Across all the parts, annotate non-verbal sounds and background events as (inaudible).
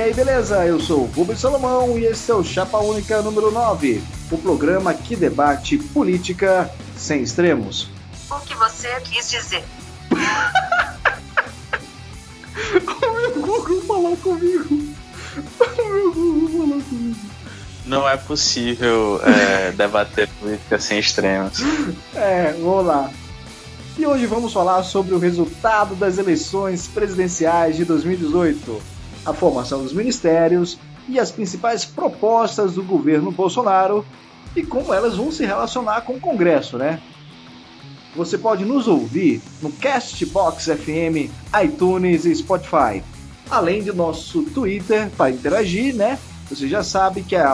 E aí, beleza? Eu sou o Rubens Salomão e esse é o Chapa Única número 9, o programa que debate política sem extremos. O que você quis dizer? (laughs) o meu Google falou comigo. O meu Google falou comigo. Não é possível é, (laughs) debater política sem extremos. É, vamos lá. E hoje vamos falar sobre o resultado das eleições presidenciais de 2018 a formação dos ministérios e as principais propostas do governo Bolsonaro e como elas vão se relacionar com o Congresso, né? Você pode nos ouvir no Castbox FM, iTunes e Spotify. Além do nosso Twitter para interagir, né? Você já sabe que é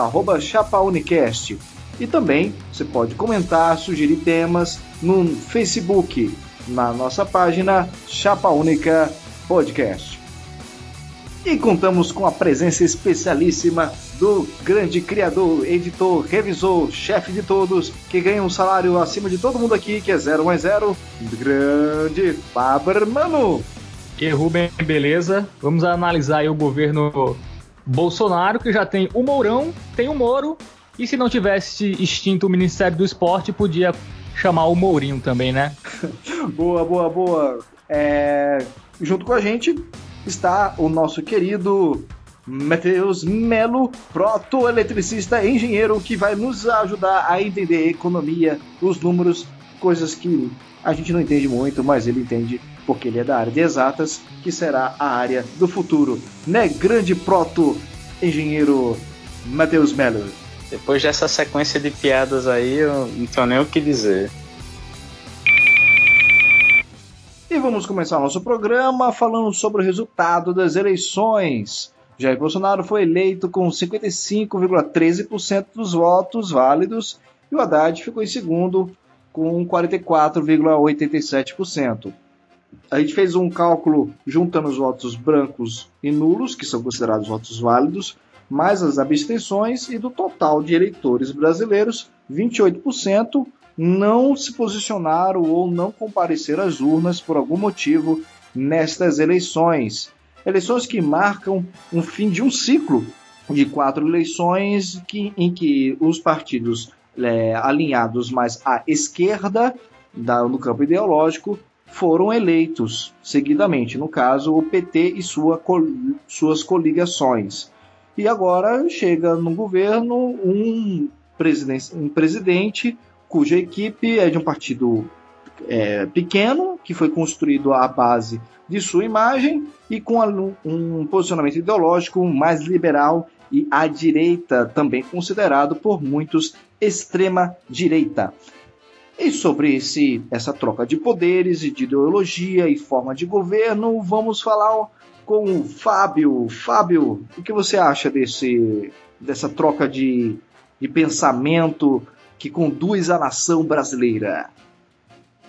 @chapaunicast. E também você pode comentar, sugerir temas no Facebook, na nossa página Chapa Única Podcast. E contamos com a presença especialíssima do grande criador, editor, revisor, chefe de todos, que ganha um salário acima de todo mundo aqui, que é zero mais zero, grande Fabermano. E Rubem, beleza? Vamos analisar aí o governo Bolsonaro, que já tem o Mourão, tem o Moro, e se não tivesse extinto o Ministério do Esporte, podia chamar o Mourinho também, né? (laughs) boa, boa, boa. É... Junto com a gente, está o nosso querido Matheus Melo, proto-eletricista engenheiro, que vai nos ajudar a entender a economia, os números, coisas que a gente não entende muito, mas ele entende porque ele é da área de exatas, que será a área do futuro. Né, grande proto-engenheiro Matheus Melo? Depois dessa sequência de piadas aí, eu não tenho nem o que dizer. E vamos começar nosso programa falando sobre o resultado das eleições. Jair Bolsonaro foi eleito com 55,13% dos votos válidos e o Haddad ficou em segundo com 44,87%. A gente fez um cálculo juntando os votos brancos e nulos, que são considerados votos válidos, mais as abstenções, e do total de eleitores brasileiros, 28% não se posicionaram ou não compareceram às urnas por algum motivo nestas eleições. Eleições que marcam um fim de um ciclo de quatro eleições que, em que os partidos é, alinhados mais à esquerda da, no campo ideológico foram eleitos seguidamente, no caso o PT e sua, suas coligações. E agora chega no governo um, presidente, um presidente cuja equipe é de um partido é, pequeno, que foi construído à base de sua imagem e com um posicionamento ideológico mais liberal e à direita, também considerado por muitos extrema direita. E sobre esse, essa troca de poderes e de ideologia e forma de governo, vamos falar com o Fábio. Fábio, o que você acha desse, dessa troca de, de pensamento que conduz a nação brasileira.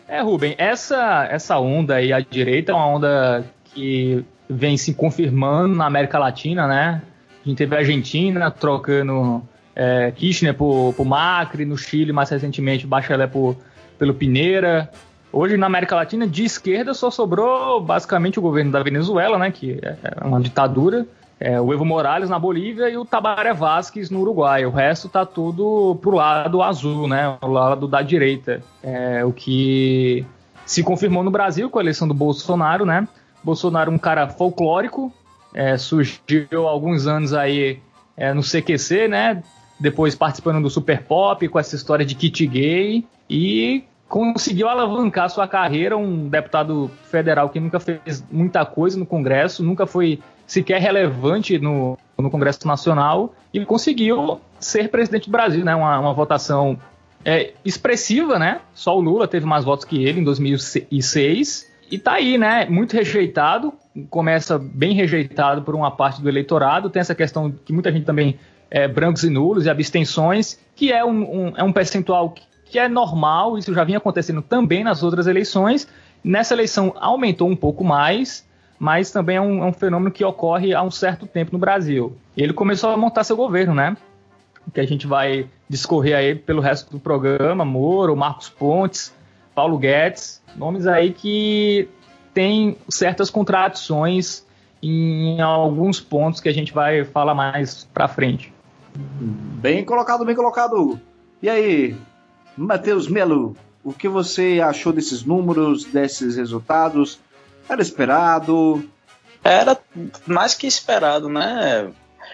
É, Rubem, essa, essa onda aí à direita é uma onda que vem se confirmando na América Latina, né? A gente teve a Argentina trocando é, Kirchner por, por Macri, no Chile, mais recentemente, Bachelet por, pelo Pineira. Hoje, na América Latina, de esquerda só sobrou basicamente o governo da Venezuela, né? Que é uma ditadura é, o Evo Morales na Bolívia e o Tabaré Vázquez no Uruguai. O resto tá tudo pro lado azul, né? O lado da direita. É, o que se confirmou no Brasil com a eleição do Bolsonaro, né? Bolsonaro um cara folclórico, é, surgiu há alguns anos aí é, no CQC, né? Depois participando do Super Pop com essa história de kit gay e conseguiu alavancar sua carreira, um deputado federal que nunca fez muita coisa no Congresso, nunca foi sequer relevante no, no Congresso Nacional e conseguiu ser presidente do Brasil, né? Uma, uma votação é, expressiva, né? Só o Lula teve mais votos que ele em 2006 e tá aí, né? Muito rejeitado, começa bem rejeitado por uma parte do eleitorado. Tem essa questão que muita gente também é brancos e nulos e abstenções, que é um, um é um percentual que, que é normal. Isso já vinha acontecendo também nas outras eleições. Nessa eleição aumentou um pouco mais mas também é um, é um, fenômeno que ocorre há um certo tempo no Brasil. Ele começou a montar seu governo, né? Que a gente vai discorrer aí pelo resto do programa, Moro, Marcos Pontes, Paulo Guedes, nomes aí que têm certas contradições em alguns pontos que a gente vai falar mais para frente. Bem colocado, bem colocado. E aí, Matheus Melo, o que você achou desses números, desses resultados? Era esperado? Era mais que esperado, né?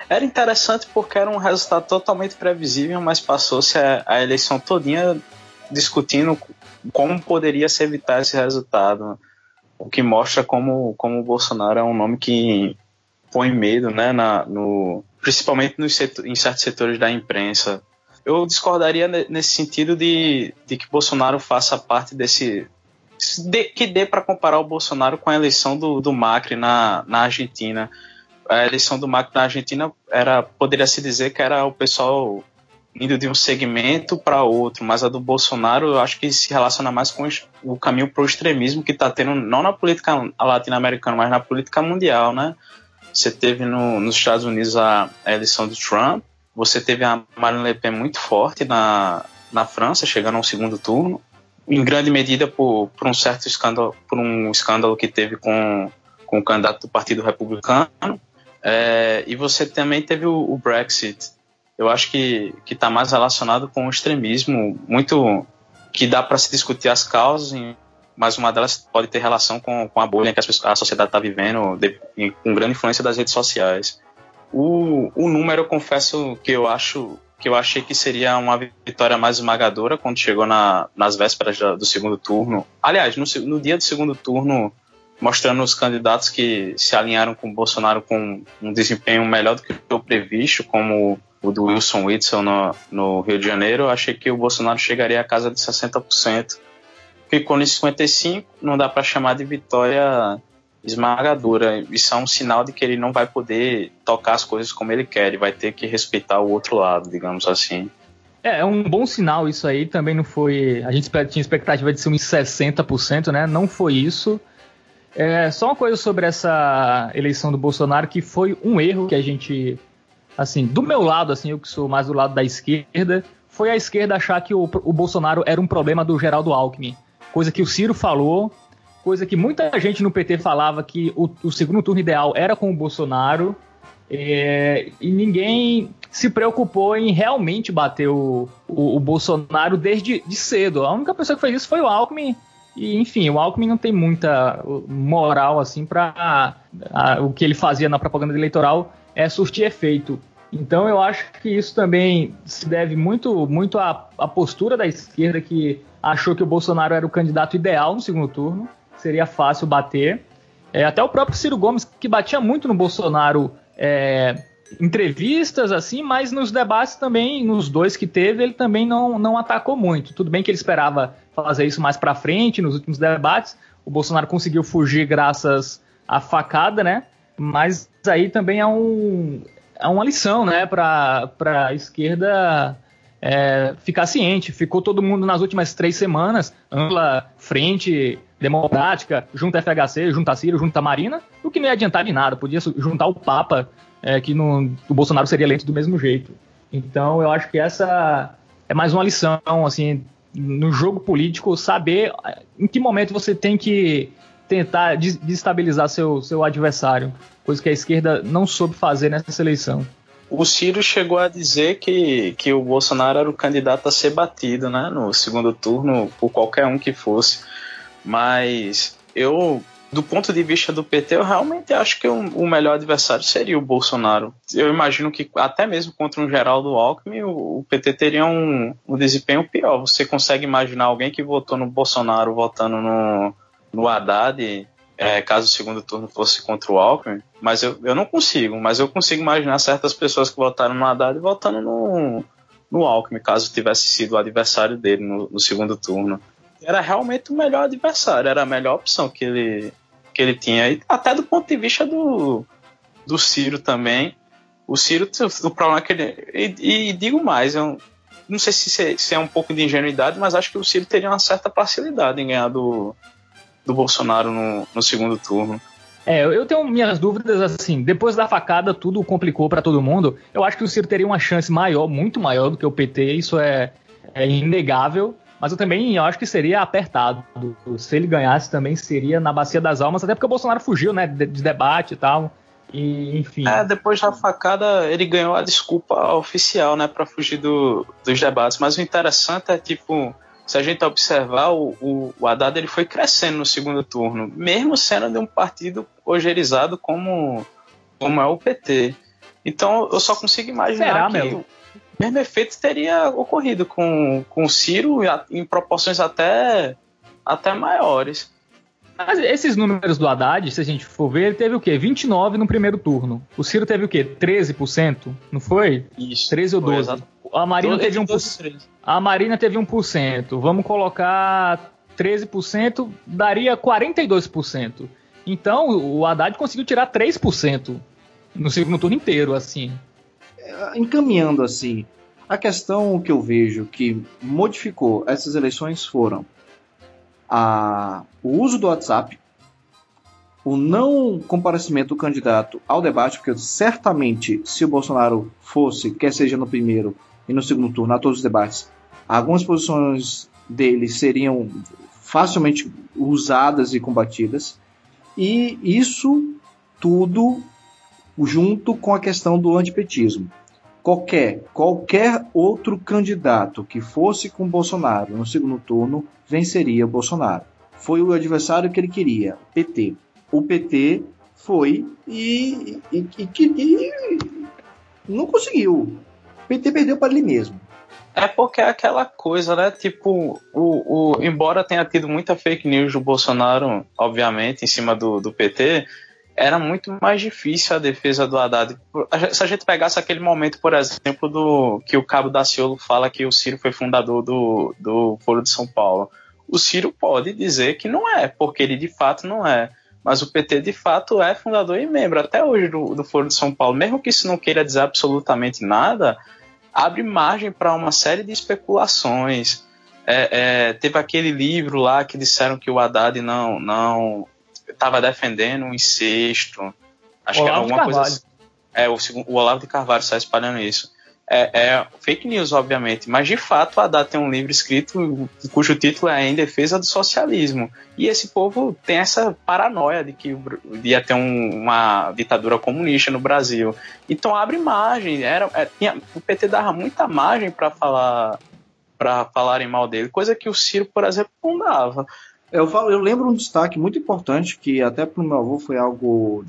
Era interessante porque era um resultado totalmente previsível, mas passou-se a, a, eleição todinha discutindo como poderia se evitar esse resultado. O que mostra como, como o Bolsonaro é um nome que põe medo, né, na, no, principalmente nos setor, em certos setores da imprensa. Eu discordaria nesse sentido de, de que Bolsonaro faça parte desse. De, que dê para comparar o Bolsonaro com a eleição do, do Macri na, na Argentina a eleição do Macri na Argentina era poderia se dizer que era o pessoal indo de um segmento para outro, mas a do Bolsonaro eu acho que se relaciona mais com o caminho para o extremismo que está tendo não na política latino-americana, mas na política mundial, né? Você teve no, nos Estados Unidos a, a, eleição do Trump, você teve a Marine Le Pen muito forte na, na França, chegando ao segundo turno, em grande medida por, por um certo escândalo, por um escândalo que teve com, com o candidato do Partido Republicano, é, e você também teve o, o Brexit. Eu acho que está mais relacionado com o extremismo, muito que dá para se discutir as causas, mas uma delas pode ter relação com, com a bolha que pessoas, a sociedade está vivendo, de, com grande influência das redes sociais. O, o número, eu confesso que eu acho que eu achei que seria uma vitória mais esmagadora quando chegou na, nas vésperas do segundo turno. Aliás, no, no dia do segundo turno, mostrando os candidatos que se alinharam com o Bolsonaro com um desempenho melhor do que o previsto, como o do Wilson Whitson no, no Rio de Janeiro, eu achei que o Bolsonaro chegaria à casa de 60%. Ficou em 55%, não dá para chamar de vitória esmagadora. Isso é um sinal de que ele não vai poder tocar as coisas como ele quer, ele vai ter que respeitar o outro lado, digamos assim. É, é um bom sinal isso aí, também não foi... A gente tinha expectativa de ser uns 60%, né? Não foi isso. É, só uma coisa sobre essa eleição do Bolsonaro, que foi um erro que a gente, assim, do meu lado, assim, eu que sou mais do lado da esquerda, foi a esquerda achar que o, o Bolsonaro era um problema do Geraldo Alckmin. Coisa que o Ciro falou, coisa que muita gente no PT falava que o, o segundo turno ideal era com o Bolsonaro, é, e ninguém se preocupou em realmente bater o, o, o Bolsonaro desde de cedo. A única pessoa que fez isso foi o Alckmin, e, enfim, o Alckmin não tem muita moral assim para o que ele fazia na propaganda eleitoral é surtir efeito. Então eu acho que isso também se deve muito, muito à, à postura da esquerda que achou que o Bolsonaro era o candidato ideal no segundo turno, seria fácil bater. É, até o próprio Ciro Gomes, que batia muito no Bolsonaro é, entrevistas, assim, mas nos debates também, nos dois que teve, ele também não, não atacou muito. Tudo bem que ele esperava fazer isso mais para frente, nos últimos debates. O Bolsonaro conseguiu fugir graças à facada, né? Mas aí também é, um, é uma lição, né, para a esquerda é, ficar ciente. Ficou todo mundo nas últimas três semanas, ampla frente democrática, junta FHC, junta Ciro, junta Marina, o que não ia adiantar de nada. Podia juntar o Papa, é, que no, o Bolsonaro seria eleito do mesmo jeito. Então eu acho que essa é mais uma lição, assim, no jogo político, saber eh, em que momento você tem que tentar destabilizar seu, seu adversário, coisa que a esquerda não soube fazer nessa eleição. O Ciro chegou a dizer que, que o Bolsonaro era o candidato a ser batido né, no segundo turno, por qualquer um que fosse. Mas eu do ponto de vista do PT, eu realmente acho que o, melhor adversário seria o Bolsonaro. Eu imagino que até mesmo contra um Geraldo Alckmin, o, PT teria um, um, desempenho pior. Você consegue imaginar alguém que votou no Bolsonaro votando no, no Haddad, é, caso o segundo turno fosse contra o Alckmin? Mas eu, eu não consigo, mas eu consigo imaginar certas pessoas que votaram no Haddad votando no, no Alckmin, caso tivesse sido o adversário dele no, no segundo turno era realmente o melhor adversário, era a melhor opção que ele, que ele tinha. E até do ponto de vista do, do Ciro também. O Ciro, o problema é que ele. E, e digo mais, eu não sei se, se, é um pouco de ingenuidade, mas acho que o Ciro teria uma certa facilidade em ganhar do, do Bolsonaro no, no segundo turno. É, eu tenho minhas dúvidas assim. Depois da facada, tudo complicou para todo mundo. Eu acho que o Ciro teria uma chance maior, muito maior do que o PT. Isso é, é inegável mas eu também acho que seria apertado. Se ele ganhasse, também seria na bacia das almas, até porque o Bolsonaro fugiu, né, de, de debate e tal. E, enfim. É, depois da facada, ele ganhou a desculpa oficial, né, para fugir do, dos debates. Mas o interessante é, tipo, se a gente observar, o, o, o Haddad ele foi crescendo no segundo turno, mesmo sendo de um partido ogerizado como, como é o PT. Então eu só consigo imaginar Será, que mesmo efeito teria ocorrido com, com o Ciro em proporções até, até maiores. Mas esses números do Haddad, se a gente for ver, ele teve o quê? 29 no primeiro turno. O Ciro teve o quê? 13%? Não foi? Isso. 13 ou 12? A Marina teve 1%. A Marina teve 1%. Vamos colocar 13%, daria 42%. Então, o Haddad conseguiu tirar 3% no segundo turno inteiro, assim. É, encaminhando assim, a questão que eu vejo que modificou essas eleições foram a, o uso do WhatsApp, o não comparecimento do candidato ao debate, porque certamente se o Bolsonaro fosse, quer seja no primeiro e no segundo turno, a todos os debates, algumas posições dele seriam facilmente usadas e combatidas, e isso tudo junto com a questão do antipetismo. Qualquer, qualquer outro candidato que fosse com Bolsonaro no segundo turno venceria Bolsonaro. Foi o adversário que ele queria, PT. O PT foi e, e, e, e não conseguiu. O PT perdeu para ele mesmo. É porque é aquela coisa, né? Tipo, o, o, embora tenha tido muita fake news do Bolsonaro, obviamente, em cima do, do PT, era muito mais difícil a defesa do Haddad. Se a gente pegasse aquele momento, por exemplo, do que o Cabo Daciolo fala que o Ciro foi fundador do, do Foro de São Paulo, o Ciro pode dizer que não é, porque ele de fato não é. Mas o PT de fato é fundador e membro até hoje do, do Foro de São Paulo. Mesmo que isso não queira dizer absolutamente nada, abre margem para uma série de especulações. É, é, teve aquele livro lá que disseram que o Haddad não não estava defendendo um incesto. Acho Olavo que era alguma coisa assim. É, o, o Olavo de Carvalho está espalhando isso. É, é, fake news, obviamente, mas de fato a Haddad tem um livro escrito cujo título é Em Defesa do Socialismo. E esse povo tem essa paranoia de que ia ter um, uma ditadura comunista no Brasil. Então abre margem. Era, é, tinha, o PT dava muita margem para falar para falarem mal dele, coisa que o Ciro, por exemplo, não dava. Eu, falo, eu lembro um destaque muito importante que até para o meu avô foi algo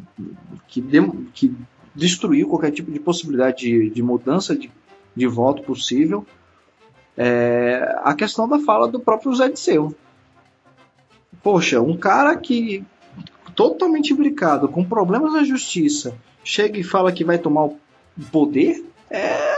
que, de, que destruiu qualquer tipo de possibilidade de, de mudança de, de voto possível. É, a questão da fala do próprio Zé Disseu. Poxa, um cara que totalmente imbricado, com problemas na justiça, chega e fala que vai tomar o poder, é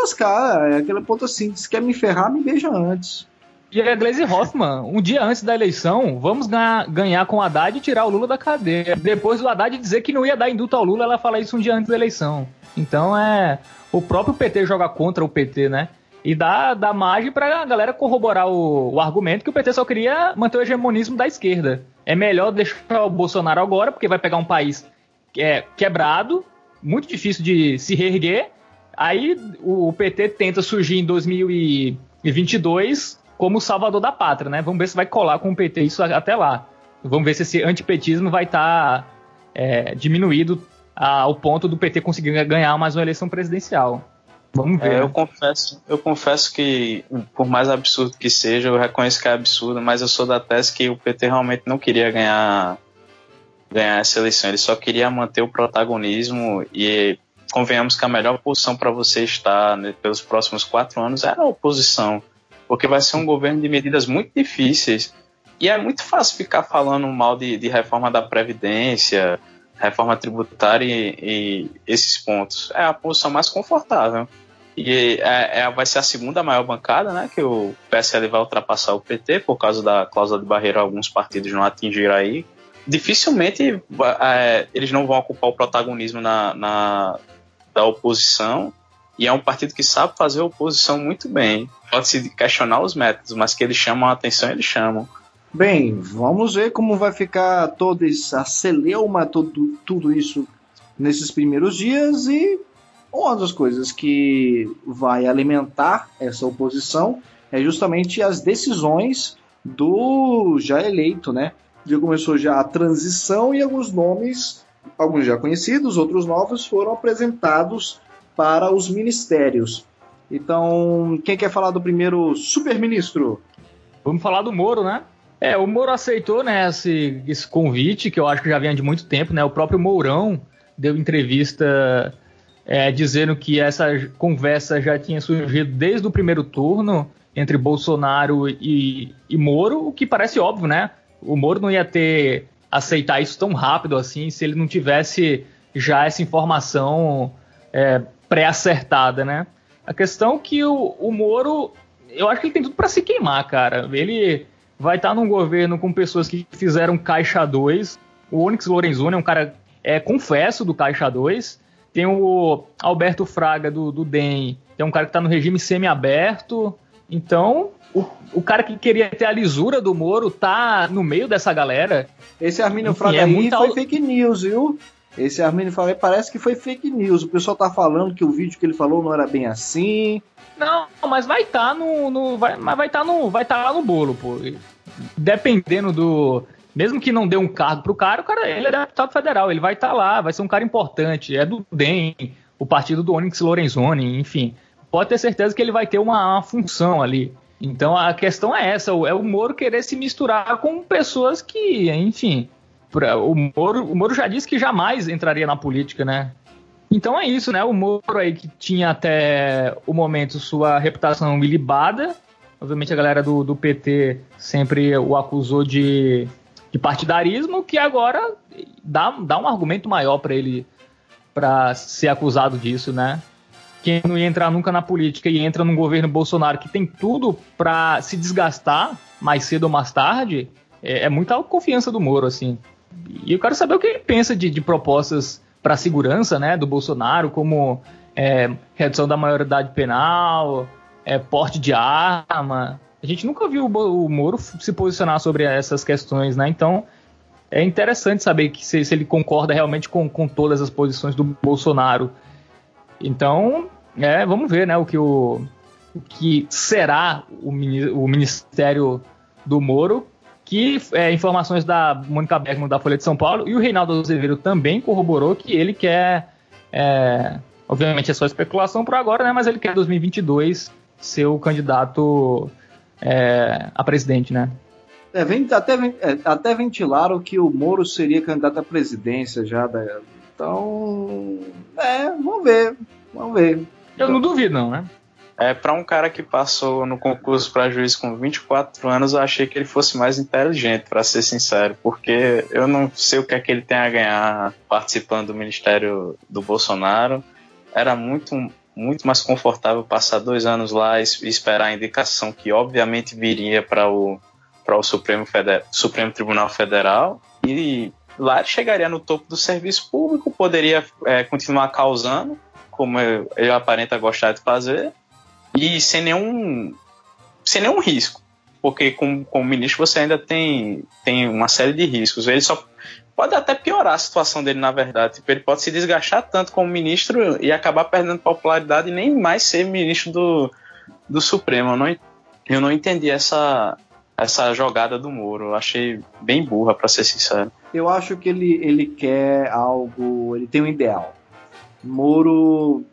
lascar. É aquele ponto assim, se quer me ferrar, me beija antes. E a Glaze Hoffman, um dia antes da eleição, vamos ganhar, ganhar com o Haddad e tirar o Lula da cadeia. Depois do Haddad dizer que não ia dar indulto ao Lula, ela fala isso um dia antes da eleição. Então é. O próprio PT joga contra o PT, né? E dá, dá margem pra galera corroborar o, o argumento que o PT só queria manter o hegemonismo da esquerda. É melhor deixar o Bolsonaro agora, porque vai pegar um país é, quebrado, muito difícil de se reerguer. Aí o PT tenta surgir em 2022 como salvador da pátria, né? Vamos ver se vai colar com o PT isso até lá. Vamos ver se esse antipetismo vai estar tá, é, diminuído ao ponto do PT conseguir ganhar mais uma eleição presidencial. Vamos ver. É, eu, né? confesso, eu confesso que, por mais absurdo que seja, eu reconheço que é absurdo, mas eu sou da tese que o PT realmente não queria ganhar, ganhar essa eleição. Ele só queria manter o protagonismo e convenhamos que a melhor posição para você estar né, pelos próximos quatro anos era a oposição porque vai ser um governo de medidas muito difíceis. E é muito fácil ficar falando mal de, de reforma da Previdência, reforma tributária e, e, esses pontos. É a posição mais confortável. E é, é, vai ser a segunda maior bancada, né? Que o PSL vai ultrapassar o PT por causa da cláusula de barreira, alguns partidos não atingiram aí. Dificilmente é, eles não vão ocupar o protagonismo na, na da oposição e é um partido que sabe fazer oposição muito bem. Pode-se questionar os métodos, mas que eles chamam a atenção, eles chamam. Bem, vamos ver como vai ficar toda essa celeuma, tudo, tudo isso nesses primeiros dias e uma das coisas que vai alimentar essa oposição é justamente as decisões do já eleito, né? Já começou já a transição e alguns nomes alguns já conhecidos, outros novos, foram apresentados para os ministérios. Então, quem quer falar do primeiro super-ministro? Vamos falar do Moro, né? É, o Moro aceitou né, esse, esse convite, que eu acho que já vinha de muito tempo, né? O próprio Mourão deu entrevista é, dizendo que essa conversa já tinha surgido desde o primeiro turno entre Bolsonaro e, e Moro, o que parece óbvio, né? O Moro não ia ter aceitar isso tão rápido assim se ele não tivesse já essa informação é, pré-acertada, né? A questão é que o, o Moro, eu acho que ele tem tudo para se queimar, cara. Ele vai estar tá num governo com pessoas que fizeram Caixa 2. O Onyx Lorenzoni é um cara, é, confesso, do Caixa 2. Tem o Alberto Fraga, do, do DEM, que é um cara que está no regime semi-aberto. Então, o, o cara que queria ter a lisura do Moro tá no meio dessa galera. Esse Armínio Fraga é aí foi fake news, viu? Esse Armínio Fraga parece que foi fake news. O pessoal tá falando que o vídeo que ele falou não era bem assim. Não, mas vai tá no, no, vai, mas vai tá no, vai tá lá no bolo, pô. Dependendo do, mesmo que não dê um cargo pro cara, o cara ele é deputado federal, ele vai estar tá lá, vai ser um cara importante, é do DEM, o partido do Onyx Lorenzoni, enfim. Pode ter certeza que ele vai ter uma, uma função ali. Então a questão é essa, é o Moro querer se misturar com pessoas que, enfim, o Moro, o Moro já disse que jamais entraria na política, né? Então é isso, né? O Moro aí que tinha até o momento sua reputação ilibada. Obviamente a galera do, do PT sempre o acusou de, de partidarismo, que agora dá, dá um argumento maior para ele para ser acusado disso, né? Quem não ia entrar nunca na política e entra num governo Bolsonaro que tem tudo para se desgastar mais cedo ou mais tarde, é, é muita confiança do Moro, assim. E eu quero saber o que ele pensa de, de propostas para segurança né, do Bolsonaro, como é, redução da maioridade penal, é, porte de arma. A gente nunca viu o, o Moro se posicionar sobre essas questões, né? Então é interessante saber que se, se ele concorda realmente com, com todas as posições do Bolsonaro. Então, é, vamos ver né, o, que o, o que será o, o Ministério do Moro que é, informações da Mônica Bergman da Folha de São Paulo e o Reinaldo Azevedo também corroborou que ele quer, é, obviamente é só especulação por agora, né, mas ele quer 2022 ser o candidato é, a presidente, né? É, vem, até, é, até ventilaram que o Moro seria candidato à presidência já. Da, então, é, vamos ver, vamos ver. Eu não duvido não, né? É, para um cara que passou no concurso para juiz com 24 anos, eu achei que ele fosse mais inteligente, para ser sincero, porque eu não sei o que é que ele tem a ganhar participando do ministério do Bolsonaro. Era muito, muito mais confortável passar dois anos lá e esperar a indicação que, obviamente, viria para o, o Supremo, Feder Supremo Tribunal Federal. E lá ele chegaria no topo do serviço público, poderia é, continuar causando, como ele aparenta gostar de fazer e sem nenhum, sem nenhum risco. Porque como, como ministro você ainda tem, tem uma série de riscos. Ele só pode até piorar a situação dele, na verdade. Tipo, ele pode se desgastar tanto como ministro e acabar perdendo popularidade e nem mais ser ministro do, do Supremo. Eu não, eu não entendi essa, essa jogada do Moro. Eu achei bem burra, para ser sincero. Eu acho que ele, ele quer algo. Ele tem um ideal. Moro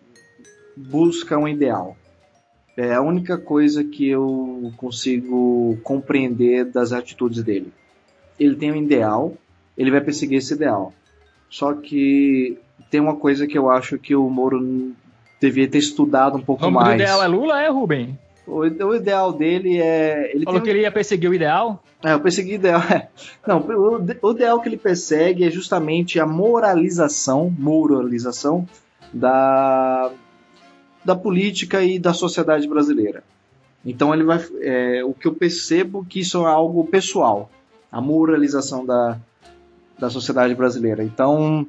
busca um ideal. É a única coisa que eu consigo compreender das atitudes dele. Ele tem um ideal, ele vai perseguir esse ideal. Só que tem uma coisa que eu acho que o Moro devia ter estudado um pouco mais. O ideal é Lula, é, Rubem? O, o ideal dele é. Ele Falou que ele ia perseguir o ideal? É, eu persegui o ideal. (laughs) Não, o, o ideal que ele persegue é justamente a moralização, moralização da, da política e da sociedade brasileira. Então ele vai, é, o que eu percebo que isso é algo pessoal, a moralização da, da sociedade brasileira. Então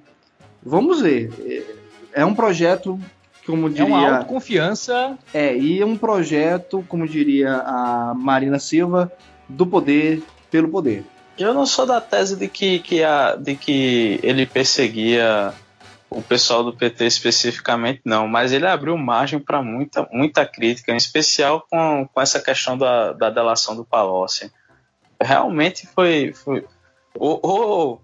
vamos ver. É um projeto, como diria, é uma autoconfiança. É e é um projeto, como diria a Marina Silva, do poder pelo poder. Eu não sou da tese de que, que, a, de que ele perseguia o pessoal do PT especificamente não, mas ele abriu margem para muita, muita crítica, em especial com, com essa questão da, da delação do Palocci. Realmente foi. foi ou,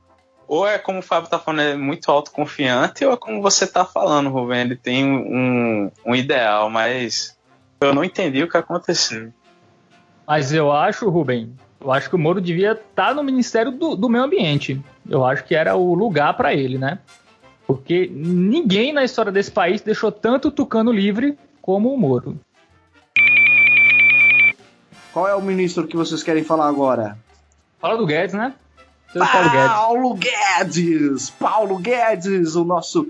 ou, é como o Fábio tá falando, é muito autoconfiante, ou é como você tá falando, Rubem, ele tem um, um ideal, mas eu não entendi o que aconteceu. Mas eu acho, Rubem, eu acho que o Moro devia estar tá no Ministério do, do Meio Ambiente. Eu acho que era o lugar para ele, né? Porque ninguém na história desse país deixou tanto tucano livre como o Moro. Qual é o ministro que vocês querem falar agora? Fala do Guedes, né? Paulo Guedes. Paulo Guedes! Paulo Guedes, o nosso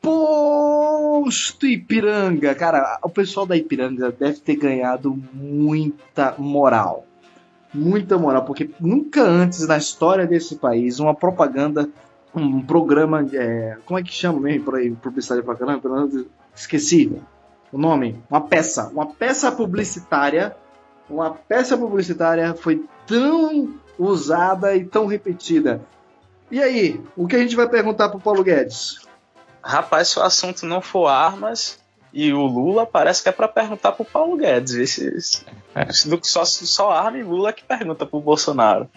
posto Ipiranga. Cara, o pessoal da Ipiranga deve ter ganhado muita moral. Muita moral, porque nunca antes na história desse país uma propaganda, um programa, é, como é que chama mesmo por aí, publicidade pra caramba? Esqueci o nome. Uma peça, uma peça publicitária, uma peça publicitária foi tão usada e tão repetida. E aí, o que a gente vai perguntar pro Paulo Guedes? Rapaz, se o assunto não for armas e o Lula, parece que é para perguntar pro Paulo Guedes. Esse, só, só arma e Lula que pergunta pro Bolsonaro.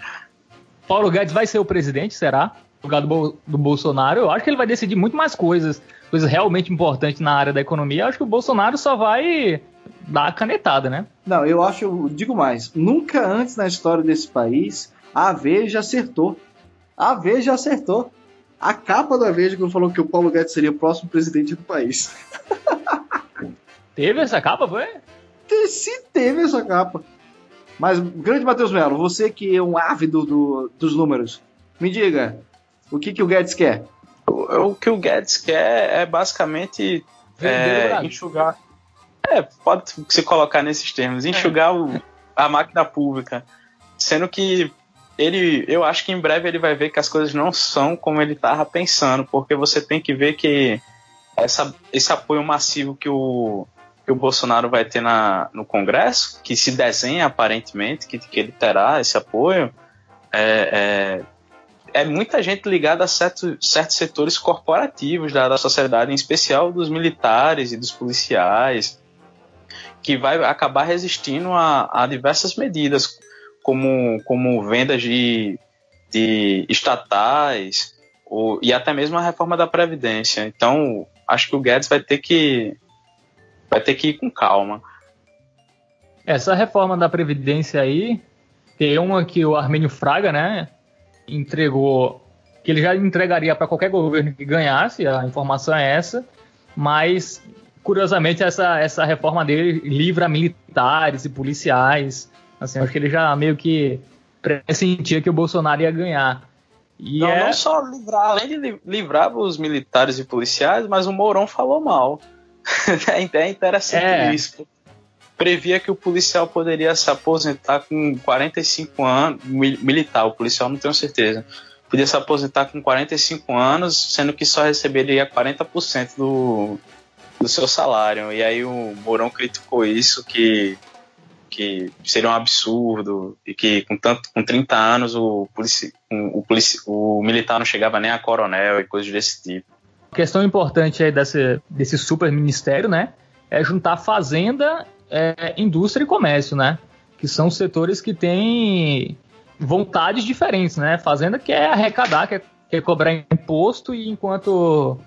Paulo Guedes vai ser o presidente, será? Lugar do, do Bolsonaro, eu acho que ele vai decidir muito mais coisas, coisas realmente importantes na área da economia. Eu acho que o Bolsonaro só vai dar a canetada, né? Não, eu acho, eu digo mais, nunca antes na história desse país a Veja acertou. A Veja acertou. A capa da Veja que falou que o Paulo Guedes seria o próximo presidente do país. (laughs) Teve essa capa, foi? Se teve essa capa. Mas, grande Matheus Melo, você que é um ávido do, dos números, me diga, o que, que o Guedes quer? O, o que o Guedes quer é basicamente é, enxugar. É, pode se colocar nesses termos, enxugar é. o, a máquina pública. Sendo que ele, eu acho que em breve ele vai ver que as coisas não são como ele estava pensando, porque você tem que ver que essa, esse apoio massivo que o, que o Bolsonaro vai ter na, no Congresso, que se desenha aparentemente que, que ele terá esse apoio, é, é, é muita gente ligada a certo, certos setores corporativos da, da sociedade, em especial dos militares e dos policiais, que vai acabar resistindo a, a diversas medidas como, como vendas de, de estatais ou, e até mesmo a reforma da Previdência. Então, acho que o Guedes vai ter que, vai ter que ir com calma. Essa reforma da Previdência aí, tem uma que o Armênio Fraga, né, entregou, que ele já entregaria para qualquer governo que ganhasse, a informação é essa, mas curiosamente essa, essa reforma dele livra militares e policiais Assim, acho que ele já meio que pressentia que o Bolsonaro ia ganhar. E não, é... não só livrar, além de livrar os militares e policiais, mas o Mourão falou mal. (laughs) é interessante é. isso. Previa que o policial poderia se aposentar com 45 anos, militar, o policial não tenho certeza. Podia se aposentar com 45 anos, sendo que só receberia 40% do, do seu salário. E aí o Mourão criticou isso, que que seria um absurdo e que com tanto com 30 anos o, polici, o, polici, o militar não chegava nem a coronel e coisas desse tipo. Questão importante aí desse, desse super ministério, né, é juntar fazenda, é, indústria e comércio, né, que são setores que têm vontades diferentes, né, fazenda quer arrecadar, quer, quer cobrar imposto e enquanto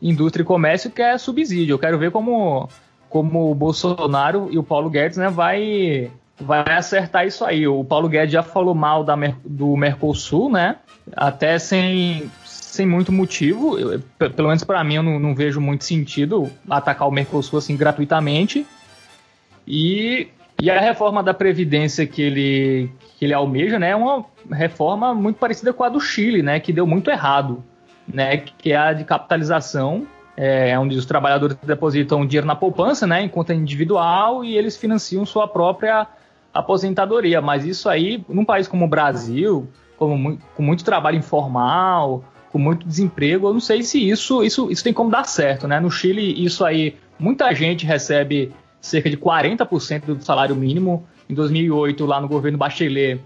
indústria e comércio quer subsídio. Eu quero ver como como o Bolsonaro e o Paulo Guedes, né, vai vai acertar isso aí. O Paulo Guedes já falou mal da, do Mercosul, né? Até sem, sem muito motivo. Eu, pelo menos para mim, eu não, não, vejo muito sentido atacar o Mercosul assim gratuitamente. E, e a reforma da Previdência que ele, que ele almeja, né? É uma reforma muito parecida com a do Chile, né? Que deu muito errado, né? Que é a de capitalização é, onde os trabalhadores depositam dinheiro na poupança, né, em conta individual, e eles financiam sua própria aposentadoria. Mas isso aí, num país como o Brasil, como, com muito trabalho informal, com muito desemprego, eu não sei se isso, isso, isso tem como dar certo, né? No Chile, isso aí, muita gente recebe cerca de 40% do salário mínimo. Em 2008, lá no governo Bachelet,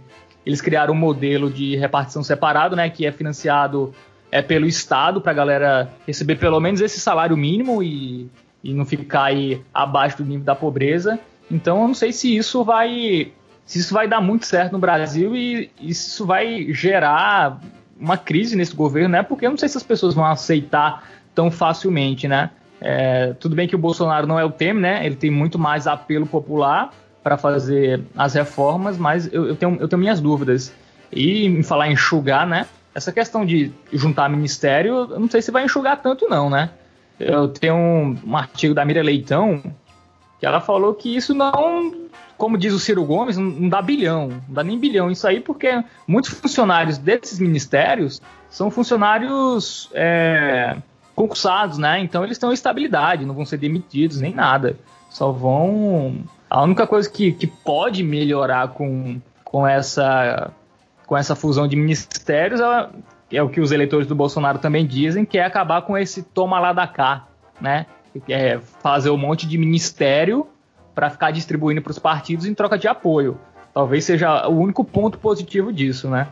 eles criaram um modelo de repartição separado, né, que é financiado é pelo Estado para a galera receber pelo menos esse salário mínimo e, e não ficar aí abaixo do nível da pobreza. Então eu não sei se isso vai se isso vai dar muito certo no Brasil e, e se isso vai gerar uma crise nesse governo, né? Porque eu não sei se as pessoas vão aceitar tão facilmente, né? É, tudo bem que o Bolsonaro não é o Temer, né? Ele tem muito mais apelo popular para fazer as reformas, mas eu, eu, tenho, eu tenho minhas dúvidas. E em falar em enxugar, né? Essa questão de juntar ministério, eu não sei se vai enxugar tanto, não, né? Eu tenho um, um artigo da Mira Leitão que ela falou que isso não, como diz o Ciro Gomes, não dá bilhão, não dá nem bilhão isso aí, porque muitos funcionários desses ministérios são funcionários é, concursados, né? Então eles têm estabilidade, não vão ser demitidos nem nada. Só vão. A única coisa que, que pode melhorar com, com, essa, com essa fusão de ministérios é, é o que os eleitores do Bolsonaro também dizem, que é acabar com esse toma lá da cá, né? É fazer um monte de ministério para ficar distribuindo para os partidos em troca de apoio. Talvez seja o único ponto positivo disso, né?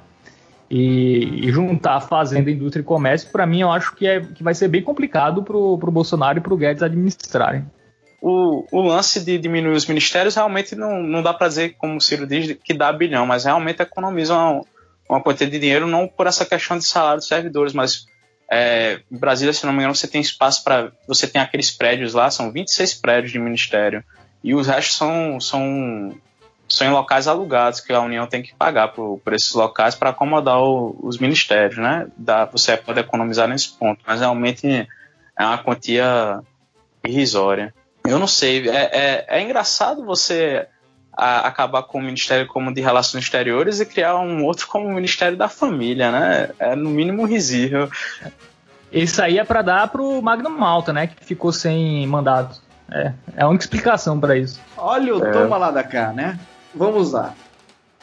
E, e juntar fazenda, indústria e comércio, para mim, eu acho que, é, que vai ser bem complicado para o Bolsonaro e para o Guedes administrarem. O, o, lance de diminuir os ministérios realmente não, não dá para dizer, como o Ciro diz, que dá bilhão, mas realmente economiza uma, uma quantia de dinheiro, não por essa questão de salário dos servidores, mas é, em Brasília, se não me engano, você tem espaço para. Você tem aqueles prédios lá, são 26 prédios de ministério, e os restos são, são são em locais alugados que a União tem que pagar por, por esses locais para acomodar o, os ministérios, né? Dá, você pode economizar nesse ponto, mas realmente é uma quantia irrisória. Eu não sei, é, é, é engraçado você a, acabar com o Ministério como de Relações Exteriores e criar um outro como o Ministério da Família, né? É no mínimo risível. Isso aí é para dar pro Magno Malta, né? Que ficou sem mandato. É, é a única explicação para isso. Olha o é. toma lá da cá, né? Vamos lá.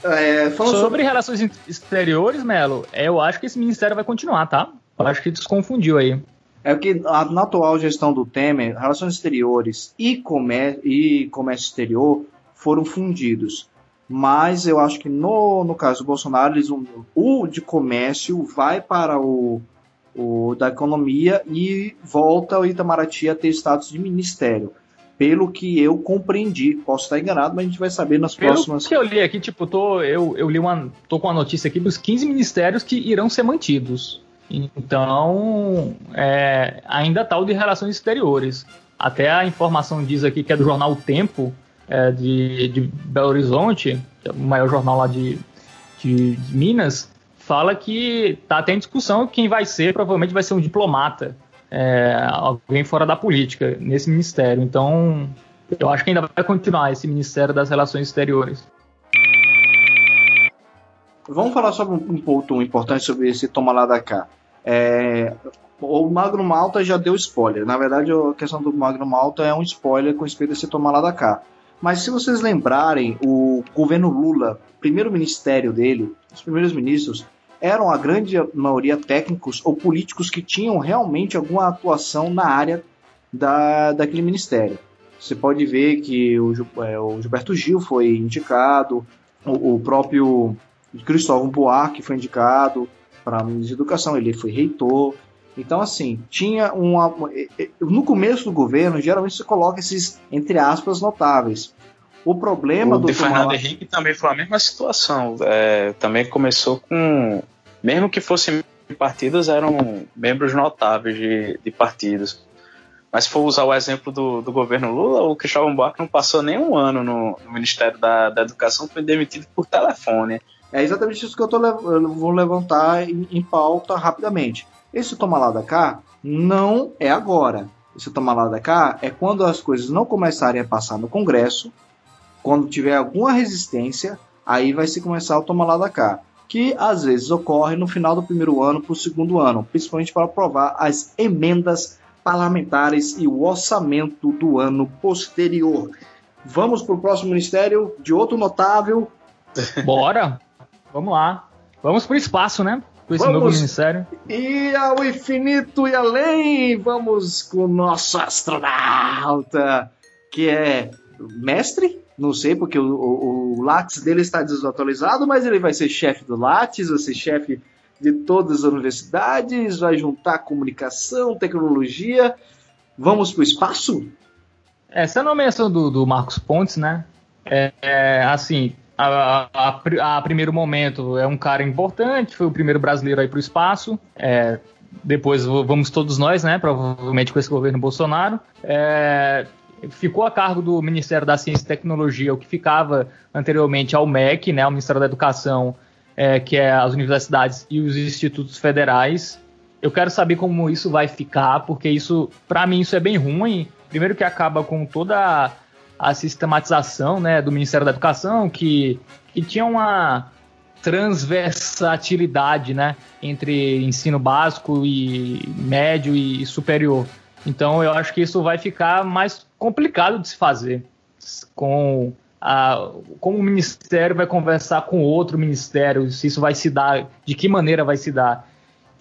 É, sobre, sobre, relações exteriores, Melo, é, eu acho que esse ministério vai continuar, tá? Eu acho que desconfundiu aí. É que na atual gestão do Temer, relações exteriores e comércio, e comércio exterior foram fundidos. Mas eu acho que no, no caso do Bolsonaro, eles, o de comércio vai para o, o da economia e volta o Itamaraty a ter status de ministério pelo que eu compreendi. Posso estar enganado, mas a gente vai saber nas pelo próximas. que eu li aqui, tipo, tô, eu, eu li uma. tô com a notícia aqui dos 15 ministérios que irão ser mantidos. Então, é, ainda tal tá de relações exteriores. Até a informação diz aqui que é do jornal o Tempo, é, de, de Belo Horizonte, que é o maior jornal lá de, de, de Minas, fala que tá até em discussão quem vai ser, provavelmente vai ser um diplomata é, alguém fora da política nesse ministério. Então, eu acho que ainda vai continuar esse Ministério das Relações Exteriores. Vamos falar sobre um ponto importante sobre esse toma lá da cá. É, o Magno Malta já deu spoiler. Na verdade, a questão do Magno Malta é um spoiler com respeito a esse toma lá da cá. Mas se vocês lembrarem, o governo Lula, primeiro ministério dele, os primeiros ministros, eram a grande maioria técnicos ou políticos que tinham realmente alguma atuação na área da, daquele ministério. Você pode ver que o, é, o Gilberto Gil foi indicado, o, o próprio Cristóvão Buarque foi indicado para a ministra de Educação, ele foi reitor. Então, assim, tinha uma. No começo do governo, geralmente você coloca esses, entre aspas, notáveis. O problema o do. O Fernando Henrique também foi a mesma situação. É, também começou com mesmo que fossem partidos, eram membros notáveis de, de partidos. Mas se for usar o exemplo do, do governo Lula, o Cristóvão Buarque não passou nem um ano no, no Ministério da, da, Educação, foi demitido por telefone. É exatamente isso que eu, tô, eu vou levantar em, em, pauta rapidamente. Esse toma lá da cá não é agora. Esse toma lá da cá é quando as coisas não começarem a passar no Congresso, quando tiver alguma resistência, aí vai se começar o toma lá da cá que às vezes ocorre no final do primeiro ano para o segundo ano, principalmente para aprovar as emendas parlamentares e o orçamento do ano posterior. Vamos para o próximo ministério de outro notável. (laughs) Bora! Vamos lá. Vamos para o espaço, né? Com esse Vamos novo ministério. E ao infinito e além, vamos com o nosso astronauta, que é mestre não sei, porque o, o, o Lattes dele está desatualizado, mas ele vai ser chefe do Lattes, vai ser chefe de todas as universidades, vai juntar comunicação, tecnologia. Vamos para o espaço? Essa é a nomeação do, do Marcos Pontes, né? É, é, assim, a, a, a, primeiro momento é um cara importante, foi o primeiro brasileiro aí para o espaço. É, depois vamos todos nós, né? Provavelmente com esse governo Bolsonaro. É, ficou a cargo do Ministério da Ciência e Tecnologia, o que ficava anteriormente ao MEC, né? O Ministério da Educação, é, que é as universidades e os institutos federais. Eu quero saber como isso vai ficar, porque isso, para mim, isso é bem ruim. Primeiro que acaba com toda a sistematização né, do Ministério da Educação, que, que tinha uma transversalidade né, entre ensino básico e médio e superior. Então eu acho que isso vai ficar mais complicado de se fazer com a, como o ministério vai conversar com outro ministério, se isso vai se dar, de que maneira vai se dar.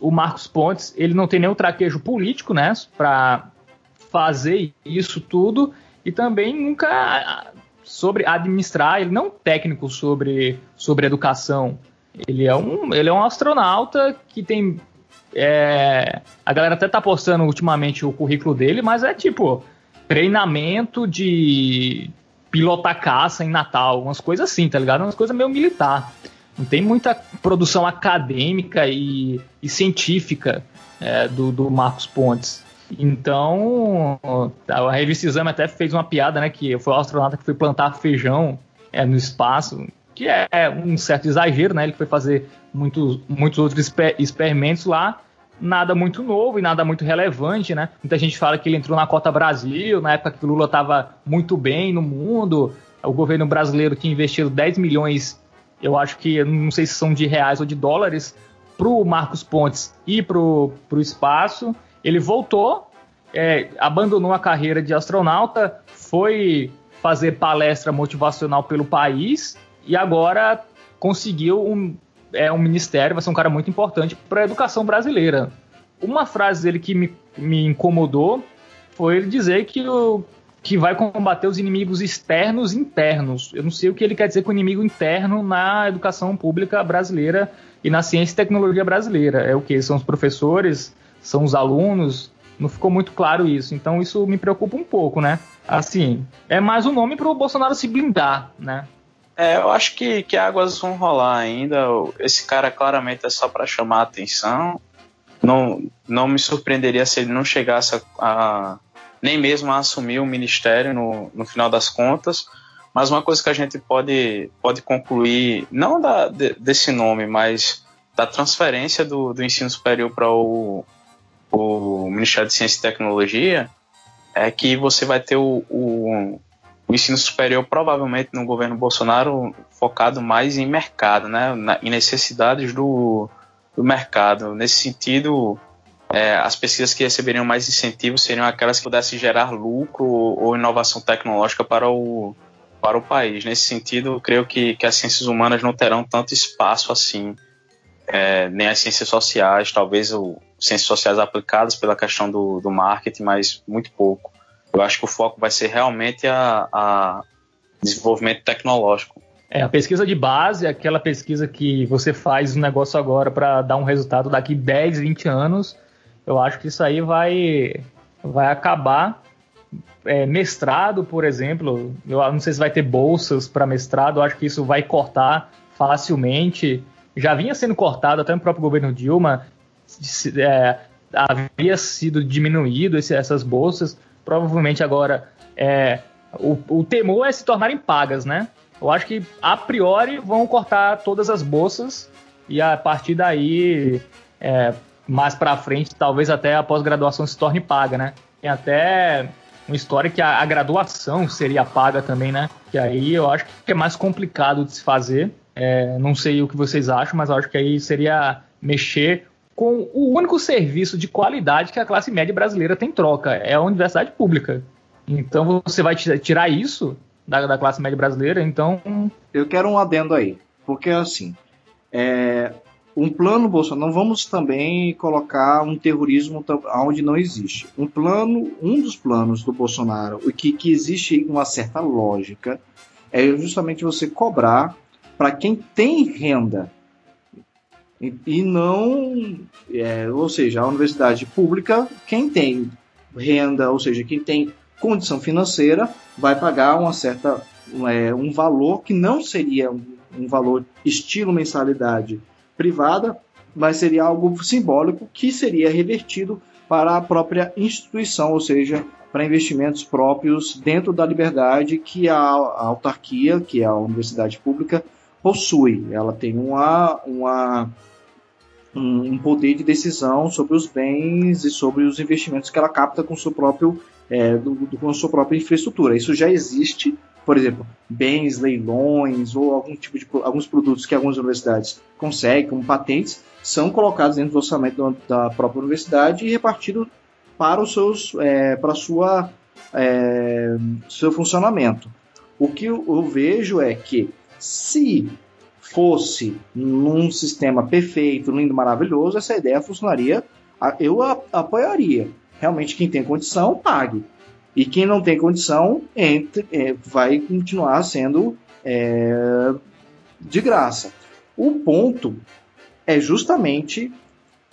O Marcos Pontes, ele não tem nenhum traquejo político, né, para fazer isso tudo, e também nunca sobre administrar, ele não é um técnico sobre, sobre educação. Ele é, um, ele é um astronauta que tem. É, a galera até tá postando ultimamente o currículo dele, mas é tipo treinamento de pilotar caça em Natal, umas coisas assim, tá ligado? Umas coisas meio militar. Não tem muita produção acadêmica e, e científica é, do, do Marcos Pontes. Então, a revista Exame até fez uma piada, né? Que foi o astronauta que foi plantar feijão é, no espaço, que é um certo exagero, né? Ele foi fazer muitos, muitos outros exper experimentos lá, nada muito novo e nada muito relevante, né? Muita gente fala que ele entrou na Cota Brasil, na época que o Lula estava muito bem no mundo, o governo brasileiro tinha investido 10 milhões, eu acho que, não sei se são de reais ou de dólares, para o Marcos Pontes e para o espaço, ele voltou, é, abandonou a carreira de astronauta, foi fazer palestra motivacional pelo país e agora conseguiu um, é, um ministério, vai ser um cara muito importante para a educação brasileira. Uma frase dele que me, me incomodou foi ele dizer que, o, que vai combater os inimigos externos e internos. Eu não sei o que ele quer dizer com inimigo interno na educação pública brasileira e na ciência e tecnologia brasileira. É o que? São os professores, são os alunos, não ficou muito claro isso. Então isso me preocupa um pouco, né? Assim, é mais um nome para o Bolsonaro se blindar, né? É, eu acho que, que águas vão rolar ainda. Esse cara claramente é só para chamar a atenção. Não, não me surpreenderia se ele não chegasse a, a, nem mesmo a assumir o ministério no, no final das contas. Mas uma coisa que a gente pode, pode concluir, não da, de, desse nome, mas da transferência do, do ensino superior para o, o Ministério de Ciência e Tecnologia é que você vai ter o, o, o, ensino superior provavelmente no governo Bolsonaro focado mais em mercado, né, na, em necessidades do, do mercado. Nesse sentido, é, as pesquisas que receberiam mais incentivos seriam aquelas que pudessem gerar lucro ou inovação tecnológica para o, para o país. Nesse sentido, creio que, que as ciências humanas não terão tanto espaço assim é, nem as ciências sociais, talvez o ciências sociais aplicadas pela questão do, do marketing, mas muito pouco. Eu acho que o foco vai ser realmente a, a desenvolvimento tecnológico. É, a pesquisa de base é aquela pesquisa que você faz um negócio agora para dar um resultado daqui 10, 20 anos. Eu acho que isso aí vai, vai acabar. É, mestrado, por exemplo, eu não sei se vai ter bolsas para mestrado, eu acho que isso vai cortar facilmente já vinha sendo cortado até no próprio governo Dilma, é, havia sido diminuído esse, essas bolsas, provavelmente agora é, o, o, temor é se tornarem pagas, né? Eu acho que a priori vão cortar todas as bolsas e a partir daí, é, mais para frente, talvez até a pós-graduação se torne paga, né? Tem até uma história que a, a graduação seria paga também, né? Que aí eu acho que é mais complicado de se fazer. É, não sei o que vocês acham, mas acho que aí seria mexer com o único serviço de qualidade que a classe média brasileira tem troca, é a universidade pública. Então você vai tirar isso da, da classe média brasileira, então... Eu quero um adendo aí, porque assim, é, um plano Bolsonaro, não vamos também colocar um terrorismo onde não existe. Um plano, um dos planos do Bolsonaro, o que, que existe uma certa lógica, é justamente você cobrar para quem tem renda e, não, é, ou seja, a universidade pública, quem tem renda, ou seja, quem tem condição financeira, vai pagar uma certa é, um valor que não seria um um valor estilo mensalidade privada, mas seria algo simbólico que seria revertido para a própria instituição, ou seja, para investimentos próprios dentro da liberdade que a, a autarquia, que é a universidade pública, possui. Ela tem uma, uma, um, poder de decisão sobre os bens e sobre os investimentos que ela capta com, seu próprio, é, do, do, com a sua própria infraestrutura. Isso já existe, por exemplo, bens, leilões ou algum tipo de alguns produtos que algumas universidades conseguem, como patentes, são colocados dentro do orçamento da própria universidade e repartidos para os seus é, para sua é, seu funcionamento. O que eu vejo é que se fosse num sistema perfeito, lindo, maravilhoso, essa ideia funcionaria, eu apoiaria. Realmente quem tem condição pague e quem não tem condição entre, é, vai continuar sendo é, de graça. O ponto é justamente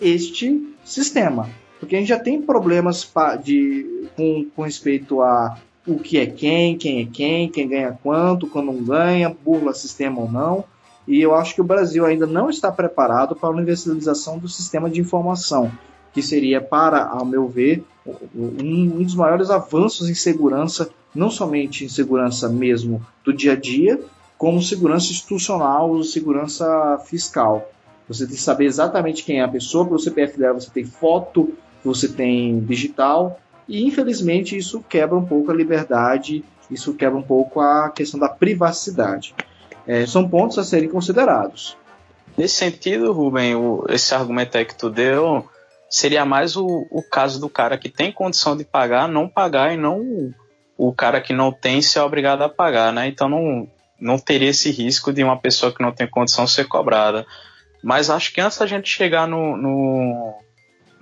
este sistema porque a gente já tem problemas de, com, com respeito a o que é quem, quem é quem, quem ganha quanto, quando não ganha, burla sistema ou não. E eu acho que o Brasil ainda não está preparado para a universalização do sistema de informação, que seria, para, ao meu ver, um, dos maiores avanços em segurança, não somente em segurança mesmo do dia a dia, como segurança institucional, segurança fiscal. Você tem que saber exatamente quem é a pessoa, para o CPF dela você tem foto, você tem digital, e infelizmente isso quebra um pouco a liberdade, isso quebra um pouco a questão da privacidade. É, são pontos a serem considerados. Nesse sentido, Rubem, o, esse argumento aí que tu deu seria mais o, o caso do cara que tem condição de pagar, não pagar, e não o, cara que não tem ser obrigado a pagar, né? Então não, não teria esse risco de uma pessoa que não tem condição ser cobrada. Mas acho que antes da gente chegar no, no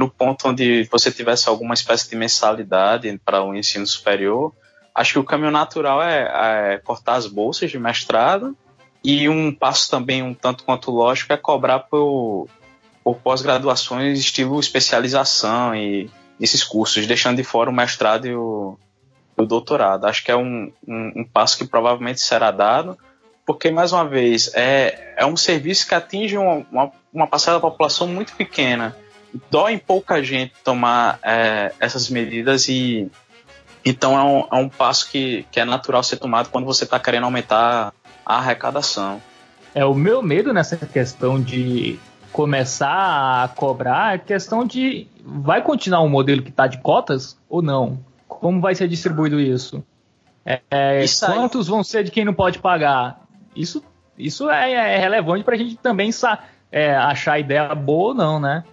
no ponto onde você tivesse alguma espécie de mensalidade para o ensino superior, acho que o caminho natural é, é cortar as bolsas de mestrado e um passo também um tanto quanto lógico é cobrar por, por pós-graduações estilo especialização e esses cursos, deixando de fora o mestrado e o, o doutorado. Acho que é um, um, um, passo que provavelmente será dado, porque, mais uma vez, é, é um serviço que atinge uma, uma, uma parcela da população muito pequena dói em pouca gente tomar é, essas medidas e então é um, é um passo que, que é natural ser tomado quando você está querendo aumentar a arrecadação. É o meu medo nessa questão de começar a cobrar, é questão de vai continuar um modelo que está de cotas ou não? Como vai ser distribuído isso? É, é, quantos vão ser de quem não pode pagar? Isso, isso é, é relevante para a gente também é, achar a ideia boa ou não, né?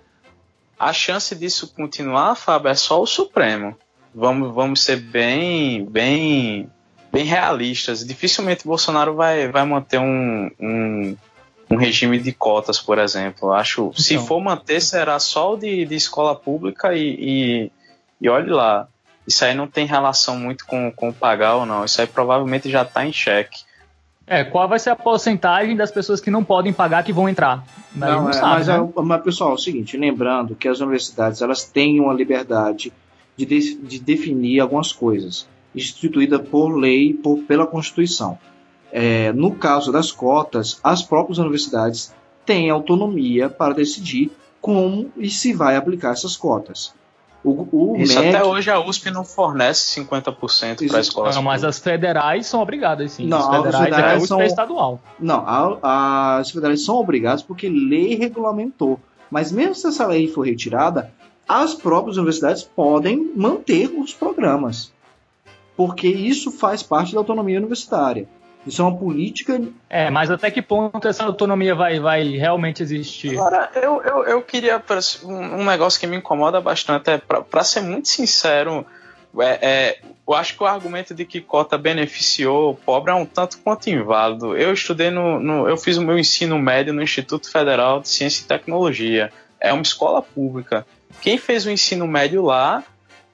A chance disso continuar, Fábio, é só o Supremo. Vamos, vamos ser bem, bem, bem realistas. Dificilmente Bolsonaro vai, vai manter um, um, um regime de cotas, por exemplo. Acho, então. se for manter, será só o de, de escola pública e, e, e olhe lá. Isso aí não tem relação muito com, com pagar ou não. Isso aí provavelmente já está em xeque. É, qual vai ser a porcentagem das pessoas que não podem pagar que vão entrar? Não, não é, sabe, mas, né? é, mas, pessoal, é o seguinte, lembrando que as universidades elas têm uma liberdade de, de, de definir algumas coisas, instituída por lei, por, pela Constituição. É, no caso das cotas, as próprias universidades têm autonomia para decidir como e se vai aplicar essas cotas. O, o Isso MEC, até hoje a USP não fornece 50% para a escola. Não, mas as federais são obrigadas, sim. Não, as federais, as federais é a USP são, é estadual. Não, a, as federais são obrigadas porque lei regulamentou. Mas mesmo se essa lei for retirada, as próprias universidades podem manter os programas. Porque isso faz parte da autonomia universitária. Isso é uma política. É, mas até que ponto essa autonomia vai, vai realmente existir? Agora, eu, eu, eu queria. Um negócio que me incomoda bastante é, para ser muito sincero, é, é, eu acho que o argumento de que cota beneficiou o pobre é um tanto quanto inválido. Eu estudei no, no. Eu fiz o meu ensino médio no Instituto Federal de Ciência e Tecnologia. É uma escola pública. Quem fez o ensino médio lá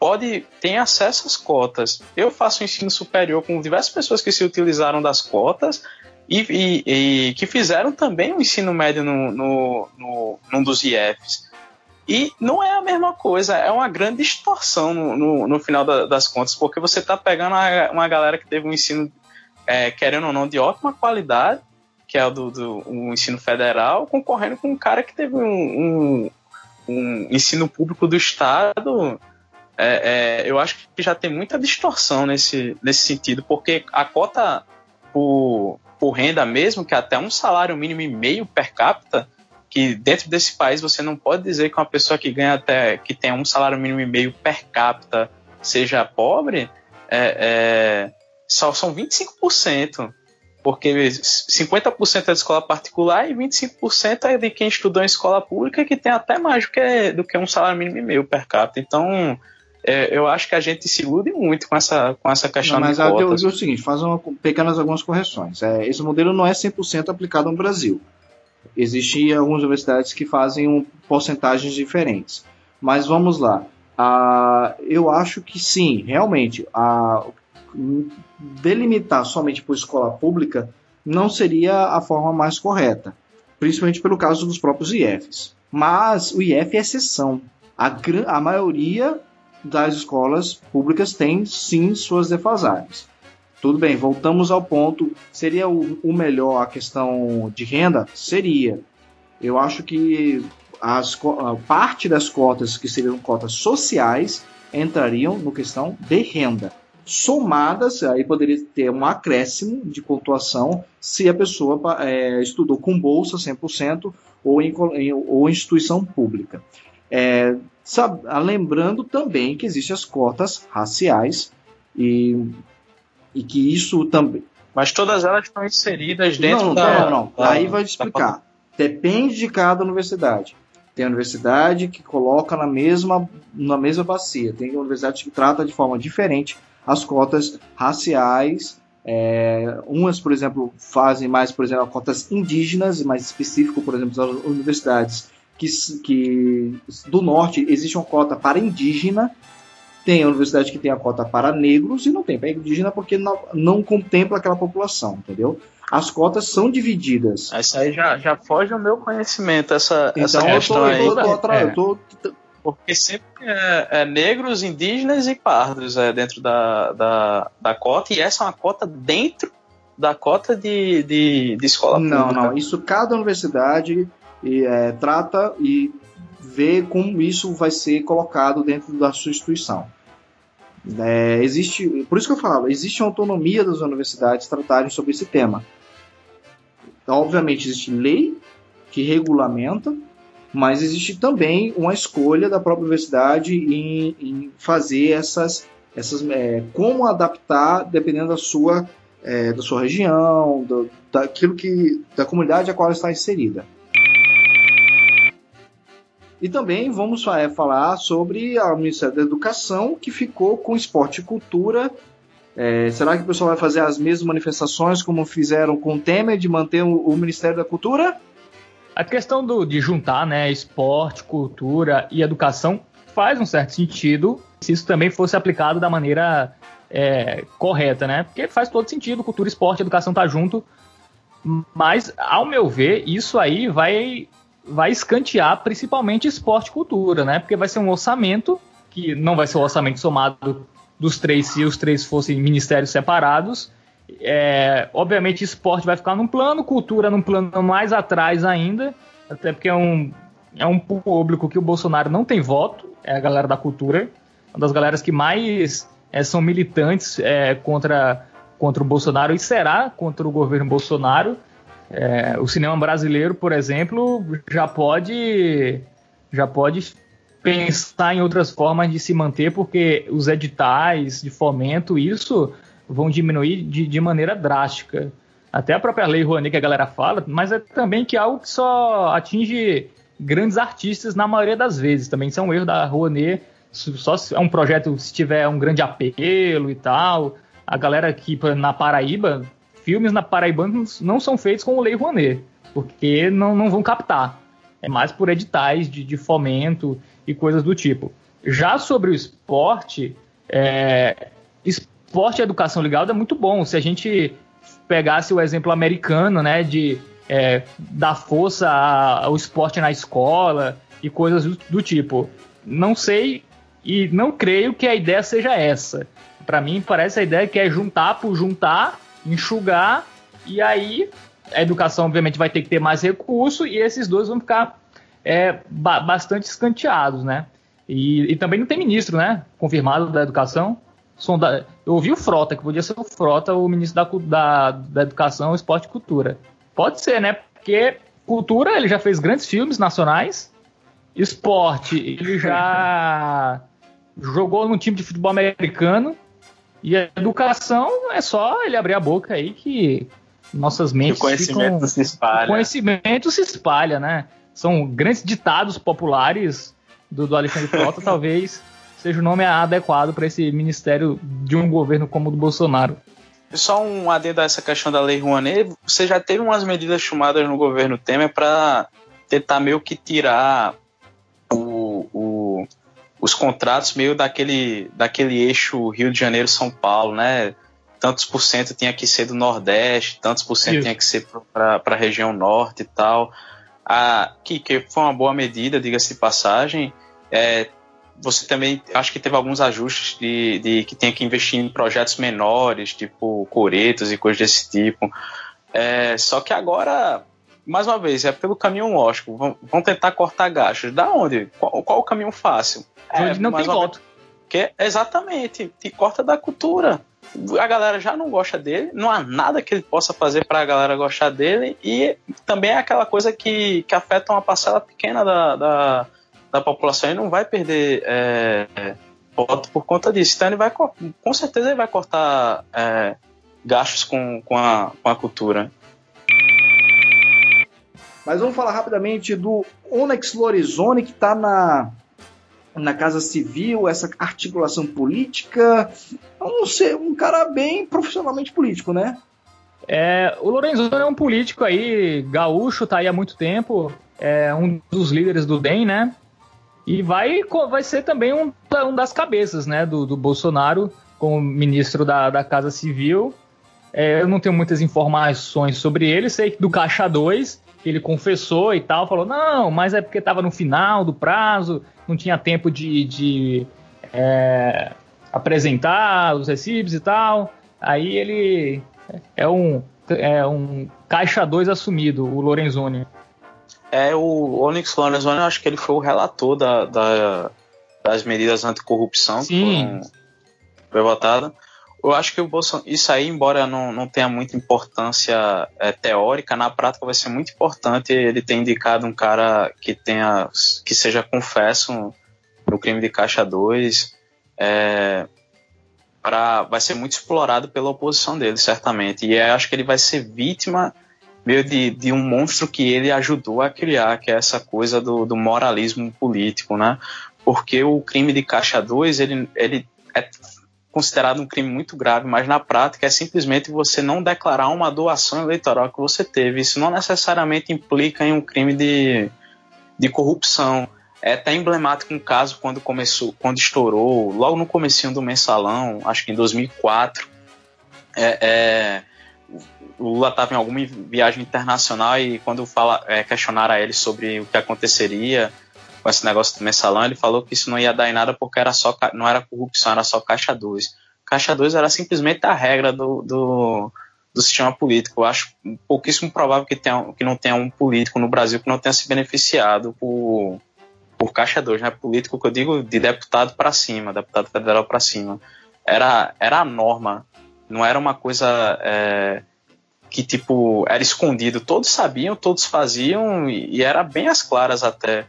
pode tem acesso às cotas. Eu faço ensino superior com diversas pessoas que se utilizaram das cotas e, e, e que fizeram também o ensino médio no, no, no, num dos IFs. E não é a mesma coisa, é uma grande distorção no, no, no final da, das contas, porque você está pegando uma, uma, galera que teve um ensino, é, querendo ou não, de ótima qualidade, que é o do, do o ensino federal, concorrendo com um cara que teve um, um, um ensino público do Estado. É, é, eu acho que já tem muita distorção nesse, nesse sentido, porque a cota por, por renda mesmo, que é até um salário mínimo e meio per capita, que dentro desse país você não pode dizer que uma pessoa que ganha até que tem um salário mínimo e meio per capita seja pobre, é, é, só são 25%, porque 50% é de escola particular e 25% é de quem estudou em escola pública que tem até mais do que, do que um salário mínimo e meio per capita. Então, é, eu acho que a gente se ilude muito com essa, com essa questão não, mas de cotas. Mas digo o seguinte, faz uma, pequenas algumas correções. É, esse modelo não é 100% aplicado no Brasil. Existem algumas universidades que fazem um, porcentagens diferentes. Mas vamos lá. Ah, eu acho que sim, realmente, a, delimitar somente por escola pública não seria a forma mais correta, principalmente pelo caso dos próprios IFs. Mas o IF é exceção. A, a maioria das escolas públicas tem sim suas defasagens. Tudo bem, voltamos ao ponto. Seria o, o melhor a questão de renda? Seria. Eu acho que as, parte das cotas que seriam cotas sociais entrariam no questão de renda. Somadas, aí poderia ter um acréscimo de pontuação se a pessoa é, estudou com bolsa 100% ou em, ou instituição pública. É, sabe, lembrando também que existem as cotas raciais e e que isso também. Mas todas elas estão inseridas dentro não, da. Não, não. Da, Aí vai explicar. Depende de cada universidade. Tem universidade que coloca na mesma, na mesma bacia. Tem universidade que trata de forma diferente as cotas raciais. É, umas, por exemplo, fazem mais, por exemplo, cotas indígenas, mais específico, por exemplo, das universidades que, que do norte existe uma cota para indígena tem a universidade que tem a cota para negros e não tem para indígena porque não, não contempla aquela população, entendeu? As cotas são divididas. Isso aí já, já foge o meu conhecimento, essa, então, essa questão eu tô, aí. Eu tô, eu tô, é. eu tô, porque sempre é, é, negros, indígenas e pardos é, dentro da, da, da cota, e essa é uma cota dentro da cota de, de, de escola não, pública. Não, não, isso cada universidade e, é, trata e ver como isso vai ser colocado dentro da sua instituição. É, existe, por isso que eu falo, existe autonomia das universidades tratarem sobre esse tema. Então, obviamente existe lei que regulamenta, mas existe também uma escolha da própria universidade em, em fazer essas, essas é, como adaptar dependendo da sua é, da sua região, do, daquilo que da comunidade a qual está inserida. E também vamos é, falar sobre a Ministério da Educação, que ficou com esporte e cultura. É, será que o pessoal vai fazer as mesmas manifestações como fizeram com o Temer, de manter o, o Ministério da Cultura? A questão do, de juntar né, esporte, cultura e educação faz um certo sentido se isso também fosse aplicado da maneira é, correta, né? Porque faz todo sentido, cultura, esporte, educação tá junto. Mas, ao meu ver, isso aí vai vai escantear principalmente esporte e cultura, né? Porque vai ser um orçamento que não vai ser o um orçamento somado dos três se os três fossem ministérios separados. É, obviamente, esporte vai ficar num plano, cultura num plano mais atrás ainda, até porque é um, é um público que o Bolsonaro não tem voto, é a galera da cultura, uma das galeras que mais é, são militantes é, contra, contra o Bolsonaro e será contra o governo Bolsonaro. É, o cinema brasileiro, por exemplo, já pode já pode pensar em outras formas de se manter, porque os editais de fomento, isso vão diminuir de, de maneira drástica. Até a própria lei Rouanet que a galera fala, mas é também que é algo que só atinge grandes artistas na maioria das vezes. Também isso é um erro da Rouanet, só se é um projeto se tiver um grande apelo e tal. A galera aqui na Paraíba filmes na Paraíba não são feitos com o Lei Rouanet, porque não, não vão captar. É mais por editais de, de fomento e coisas do tipo. Já sobre o esporte, é, esporte e educação ligada é muito bom. Se a gente pegasse o exemplo americano, né, de é, dar força ao esporte na escola e coisas do, do tipo. Não sei e não creio que a ideia seja essa. Para mim, parece a ideia que é juntar por juntar enxugar e aí a educação, obviamente, vai ter que ter mais recurso e esses dois vão ficar é, ba bastante escanteados, né? E, e, também não tem ministro, né? Confirmado da educação. Sonda... Eu ouvi o Frota, que podia ser o Frota, o ministro da, da, da Educação, Esporte e Cultura. Pode ser, né? Porque cultura, ele já fez grandes filmes nacionais. Esporte, ele já (laughs) jogou num time de futebol americano. E a educação é só ele abrir a boca aí que nossas mentes. o conhecimento ficam... se espalha. O conhecimento se espalha, né? São grandes ditados populares do, do Alexandre Frota, (laughs) talvez seja o nome adequado para esse ministério de um governo como o do Bolsonaro. Só um adendo a essa questão da Lei Rouanet, você já teve umas medidas tomadas no governo Temer para tentar meio que tirar os contratos meio daquele, daquele eixo Rio de Janeiro-São Paulo, né? Tantos por cento tinha que ser do Nordeste, tantos por cento Isso. tinha que ser para a região Norte e tal. A, que, que foi uma boa medida, diga-se de passagem. É, você também acho que teve alguns ajustes de, de, que tinha que investir em projetos menores, tipo coretos e coisas desse tipo. É, só que agora, mais uma vez, é pelo caminho lógico. Vão, vão tentar cortar gastos. Da onde? Qual, qual o caminho fácil? É, não tem volta. Que, exatamente, te corta da cultura. A galera já não gosta dele, não há nada que ele possa fazer para a galera gostar dele, e também é aquela coisa que, que afeta uma parcela pequena da, da da população e não vai perder é, voto por conta disso. Então ele vai, com certeza ele vai cortar é, gastos com, com, a, com a cultura. Mas vamos falar rapidamente do Onyx Lorenzoni, que está na, na Casa Civil, essa articulação política. Um, um cara bem profissionalmente político, né? É, o Lorenzoni é um político aí, gaúcho, tá aí há muito tempo, é um dos líderes do DEM, né? E vai, vai ser também um, um das cabeças né, do, do Bolsonaro como ministro da, da Casa Civil. É, eu não tenho muitas informações sobre ele, sei que do Caixa 2, ele confessou e tal, falou, não, mas é porque estava no final do prazo, não tinha tempo de, de é, apresentar os recibos e tal. Aí ele é um, é um Caixa 2 assumido, o Lorenzoni. É o Onyx Lorenzoni, eu acho que ele foi o relator da, da das medidas anticorrupção Sim. que foi votada. Eu acho que o Bolsonaro, isso aí, embora não, não tenha muita importância é, teórica, na prática vai ser muito importante ele ter indicado um cara que tenha que seja confesso no crime de caixa 2. É, pra, vai ser muito explorado pela oposição dele, certamente. E acho que ele vai ser vítima meio de, de um monstro que ele ajudou a criar, que é essa coisa do, do moralismo político, né? Porque o crime de Caixa 2, ele, ele é considerado um crime muito grave, mas na prática é simplesmente você não declarar uma doação eleitoral que você teve. Isso não necessariamente implica em um crime de, de corrupção. É até emblemático um caso quando começou, quando estourou, logo no comecinho do mensalão, acho que em 2004, é, é o Lula estava em alguma viagem internacional e quando fala, é, questionaram a ele sobre o que aconteceria com esse negócio do mensalão, ele falou que isso não ia dar em nada porque era só, não era corrupção, era só caixa 2. Caixa 2 era simplesmente a regra do, do, do sistema político. Eu acho pouquíssimo provável que, tenha, que não tenha um político no Brasil que não tenha se beneficiado por, por Caixa 2, né? Político que eu digo de deputado para cima, deputado federal para cima. Era, era a norma, não era uma coisa. É, que tipo era escondido. Todos sabiam, todos faziam e, e era bem às claras até,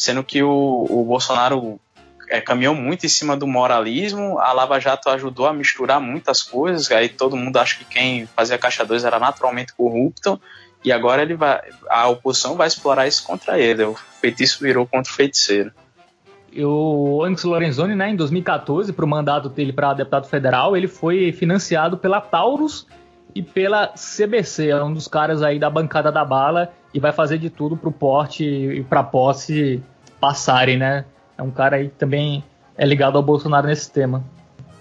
sendo que o, o Bolsonaro é, caminhou muito em cima do moralismo. A Lava Jato ajudou a misturar muitas coisas. Aí todo mundo acha que quem fazia caixa 2 era naturalmente corrupto. E agora ele vai, a oposição vai explorar isso contra ele. O feitiço virou contra o feiticeiro. O Onyx Lorenzoni, né, em 2014, para o mandato dele para deputado federal, ele foi financiado pela Taurus e pela CBC, é um dos caras aí da bancada da bala e vai fazer de tudo pro porte e pra posse passarem, né? É um cara aí que também é ligado ao Bolsonaro nesse tema.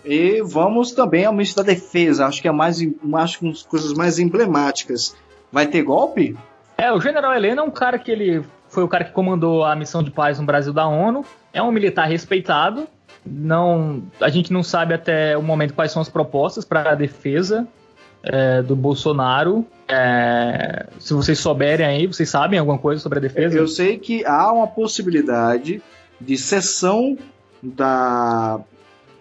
E vamos também ao ministro da Defesa, acho que é mais acho que uma das coisas mais emblemáticas. Vai ter golpe? É, o General Helena é um cara que ele foi o cara que comandou a missão de paz no Brasil da ONU, é um militar respeitado. Não, a gente não sabe até o momento quais são as propostas para a defesa é, do Bolsonaro. É, se vocês souberem aí, vocês sabem alguma coisa sobre a defesa? Eu sei que há uma possibilidade de cessão da,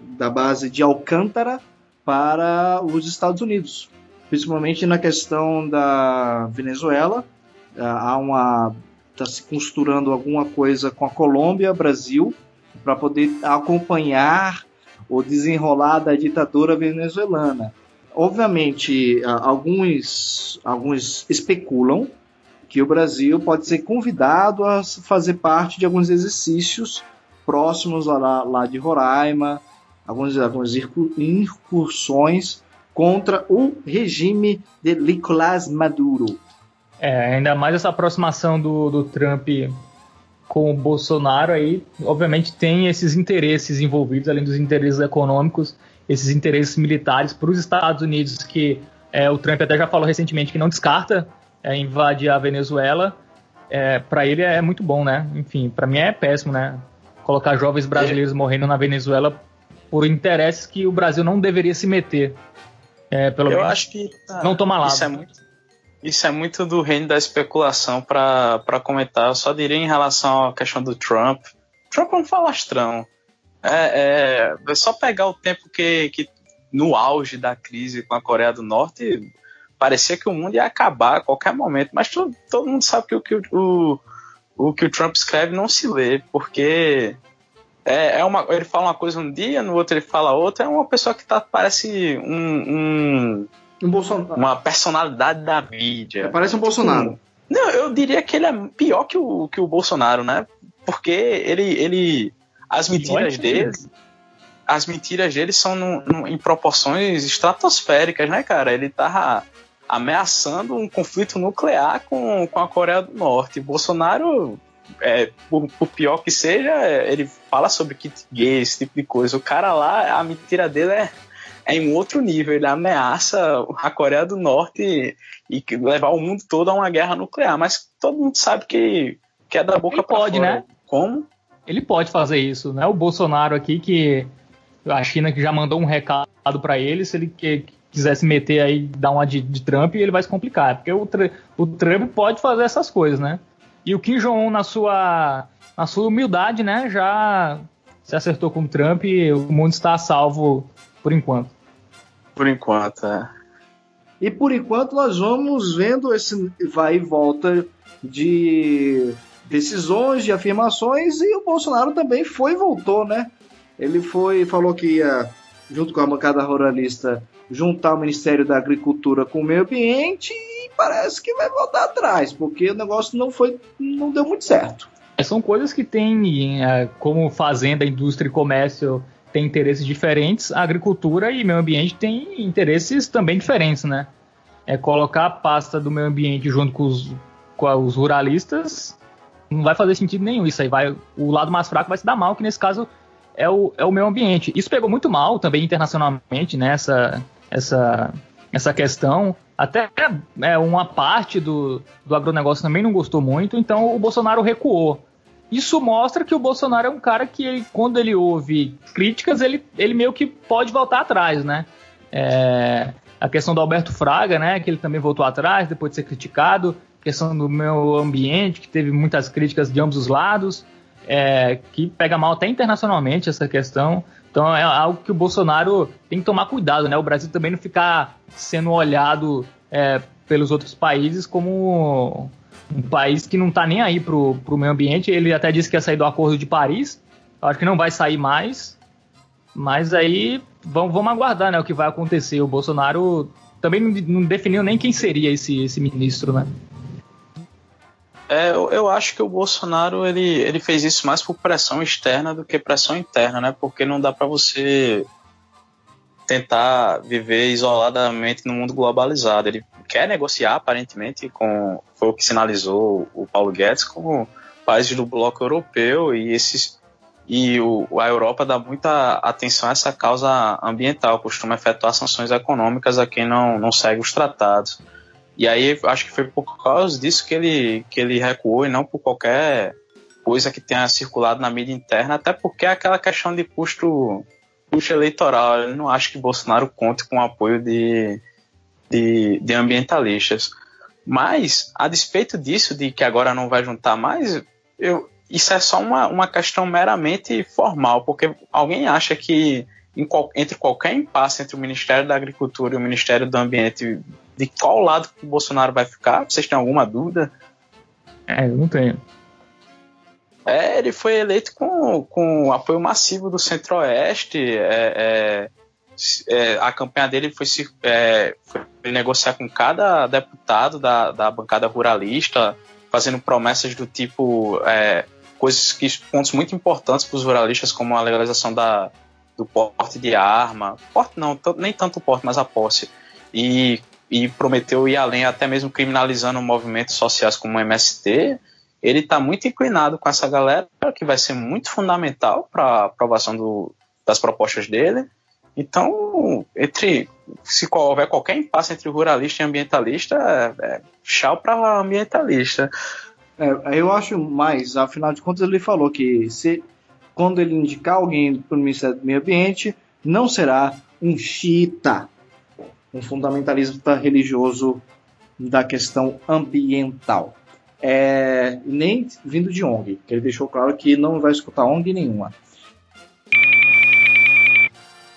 da base de Alcântara para os Estados Unidos, principalmente na questão da Venezuela. Há uma está se costurando alguma coisa com a Colômbia, Brasil, para poder acompanhar o desenrolar da ditadura venezuelana. Obviamente, alguns, alguns especulam que o Brasil pode ser convidado a fazer parte de alguns exercícios próximos lá, lá de Roraima, algumas, algumas incursões contra o regime de Nicolás Maduro. É, ainda mais essa aproximação do, do Trump com o Bolsonaro aí, obviamente tem esses interesses envolvidos, além dos interesses econômicos, esses interesses militares para os Estados Unidos, que é, o Trump até já falou recentemente que não descarta é, invadir a Venezuela. É, para ele é muito bom, né? Enfim, para mim é péssimo, né? Colocar jovens brasileiros morrendo na Venezuela por interesses que o Brasil não deveria se meter. É, pelo Eu menos acho que tá, não toma lado. Isso é muito, isso é muito do reino da especulação para comentar. Eu só diria em relação à questão do Trump. Trump é um falastrão. É, é, é só pegar o tempo que, que no auge da crise com a Coreia do Norte parecia que o mundo ia acabar a qualquer momento. Mas todo, todo mundo sabe que o que o, o, o que o Trump escreve não se lê, porque é, é uma, ele fala uma coisa um dia, no outro ele fala outra. É uma pessoa que tá, parece um, um, um Bolsonaro. uma personalidade da mídia. Parece um Bolsonaro. Não, eu diria que ele é pior que o, que o Bolsonaro, né? Porque ele, ele as mentiras dele, as mentiras dele são no, no, em proporções estratosféricas, né, cara? Ele tá ameaçando um conflito nuclear com, com a Coreia do Norte. Bolsonaro, é, por, por, pior que seja, ele fala sobre kit gay, esse tipo de coisa. O cara lá, a mentira dele é, é em outro nível. Ele ameaça a Coreia do Norte e, e levar o mundo todo a uma guerra nuclear. Mas todo mundo sabe que, que é da boca para fora. né? Como? Ele pode fazer isso, né? O Bolsonaro aqui que a China que já mandou um recado para ele, se ele que, quisesse meter aí, dar uma de, de Trump, ele vai se complicar, porque o, o Trump pode fazer essas coisas, né? E o Kim Jong-un, na sua, na sua humildade, né, já se acertou com o Trump e o mundo está a salvo por enquanto. Por enquanto, é. E por enquanto nós vamos vendo esse vai e volta de decisões, de afirmações, e o Bolsonaro também foi e voltou, né? Ele foi, falou que ia, junto com a bancada ruralista, juntar o Ministério da Agricultura com o Meio Ambiente e parece que vai voltar atrás, porque o negócio não foi, não deu muito certo. É, são coisas que tem, é, como fazenda, indústria e comércio tem interesses diferentes, a agricultura e meio ambiente têm interesses também diferentes, né? É colocar a pasta do meio ambiente junto com os, com os ruralistas não vai fazer sentido nenhum. Isso aí vai. O lado mais fraco vai se dar mal, que nesse caso é o, é o meio ambiente. Isso pegou muito mal também internacionalmente, né? Essa, essa, essa questão. Até é, uma parte do, do agronegócio também não gostou muito, então o Bolsonaro recuou. Isso mostra que o Bolsonaro é um cara que, ele, quando ele ouve críticas, ele, ele meio que pode voltar atrás, né? É, a questão do Alberto Fraga, né? Que ele também voltou atrás depois de ser criticado questão do meu ambiente, que teve muitas críticas de ambos os lados, é, que pega mal até internacionalmente essa questão. Então é algo que o Bolsonaro tem que tomar cuidado, né? O Brasil também não ficar sendo olhado é, pelos outros países como um país que não está nem aí pro, pro meio ambiente. Ele até disse que ia sair do Acordo de Paris. Acho que não vai sair mais. Mas aí vamos, vamos aguardar né, o que vai acontecer. O Bolsonaro também não, não definiu nem quem seria esse, esse ministro, né? É, eu, eu, acho que o Bolsonaro ele, ele fez isso mais por pressão externa do que pressão interna, né? Porque não dá para você tentar viver isoladamente no mundo globalizado. Ele quer negociar, aparentemente, com foi o que sinalizou o Paulo Guedes com países do bloco europeu e esses e o, a Europa dá muita atenção a essa causa ambiental, costuma efetuar sanções econômicas a quem não, não segue os tratados. E aí acho que foi por causa disso que ele, que ele recuou e não por qualquer coisa que tenha circulado na mídia interna, até porque é aquela questão de custo, custo eleitoral. Eu não acho que Bolsonaro conte com o apoio de, de, de ambientalistas. Mas, a despeito disso, de que agora não vai juntar mais, eu, isso é só uma, uma questão meramente formal, porque alguém acha que qual, entre qualquer impasse entre o Ministério da Agricultura e o Ministério do Ambiente, de qual lado que o Bolsonaro vai ficar? Vocês têm alguma dúvida? É, eu não tenho. É, ele foi eleito com, com apoio massivo do Centro-Oeste. É, é, é, a campanha dele foi, se, é, foi negociar com cada deputado da, da bancada ruralista, fazendo promessas do tipo é, coisas que pontos muito importantes para os ruralistas, como a legalização da, do porte de arma, porte não, nem tanto o porte, mas a posse, e, e prometeu ir além, até mesmo criminalizando movimentos sociais como o MST. Ele está muito inclinado com essa galera, que vai ser muito fundamental para a aprovação do, das propostas dele. Então, entre se houver qualquer impasse entre ruralista e ambientalista, é, é tchau para ambientalista. É, eu acho mais, afinal de contas, ele falou que se quando ele indicar alguém para o Ministério do Meio Ambiente, não será um xiita, um fundamentalista religioso da questão ambiental. É, nem vindo de ONG, que ele deixou claro que não vai escutar ONG nenhuma.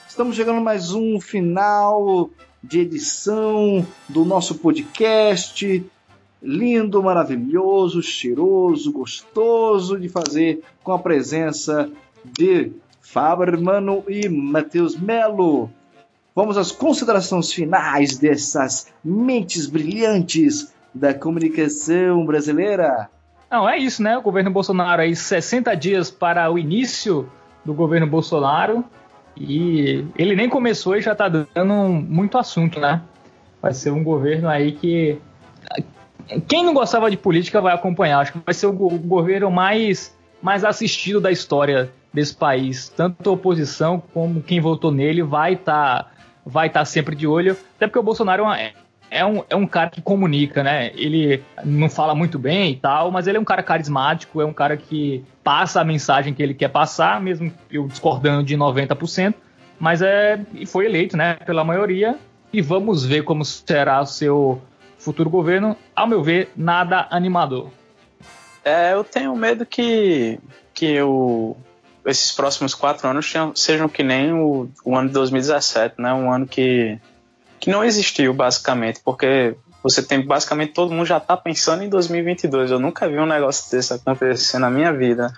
Estamos chegando a mais um final de edição do nosso podcast. Lindo, maravilhoso, cheiroso, gostoso de fazer com a presença de Fábio Mano e Matheus Melo. Vamos às considerações finais dessas mentes brilhantes da comunicação brasileira. Não, é isso, né? O governo Bolsonaro aí 60 dias para o início do governo Bolsonaro. E ele nem começou e já está dando muito assunto, né? Vai ser um governo aí que. Quem não gostava de política vai acompanhar. Acho que vai ser o governo mais, mais assistido da história desse país. Tanto a oposição como quem votou nele vai estar tá, vai tá sempre de olho. Até porque o Bolsonaro é, é um, é um cara que comunica, né? Ele não fala muito bem e tal, mas ele é um cara carismático, é um cara que passa a mensagem que ele quer passar, mesmo eu discordando de 90%, mas é e foi eleito, né, pela maioria. E vamos ver como será o seu futuro governo. Ao meu ver, nada animador. É, eu tenho medo que, que o, esses próximos quatro anos sejam que nem o, o ano de 2017, né? Um ano que que não existiu, basicamente, porque você tem basicamente todo mundo já está pensando em 2022. Eu nunca vi um negócio desse acontecer na minha vida.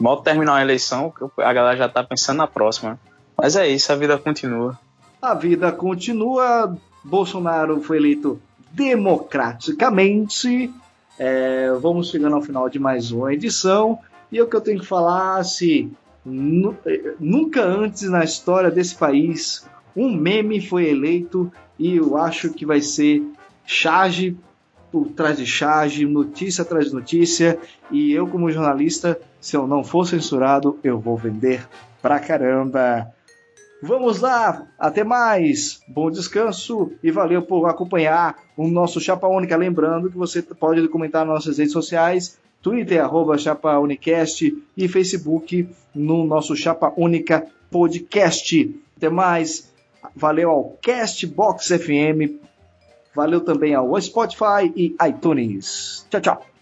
Mal terminar a eleição, a galera já está pensando na próxima. Mas é isso, a vida continua. A vida continua. Bolsonaro foi eleito democraticamente. É, vamos chegando ao final de mais uma edição. E o que eu tenho que falar, se nunca antes na história desse país um meme foi eleito e eu acho que vai ser charge por trás de charge, notícia atrás de notícia, e eu como jornalista, se eu não for censurado, eu vou vender pra caramba. Vamos lá, até mais, bom descanso e valeu por acompanhar o nosso Chapa Única. Lembrando que você pode comentar nas nossas redes sociais, Twitter, arroba Chapa Unicast e Facebook no nosso Chapa Única Podcast. Até mais, valeu ao Castbox FM, valeu também ao Spotify e iTunes. Tchau, tchau.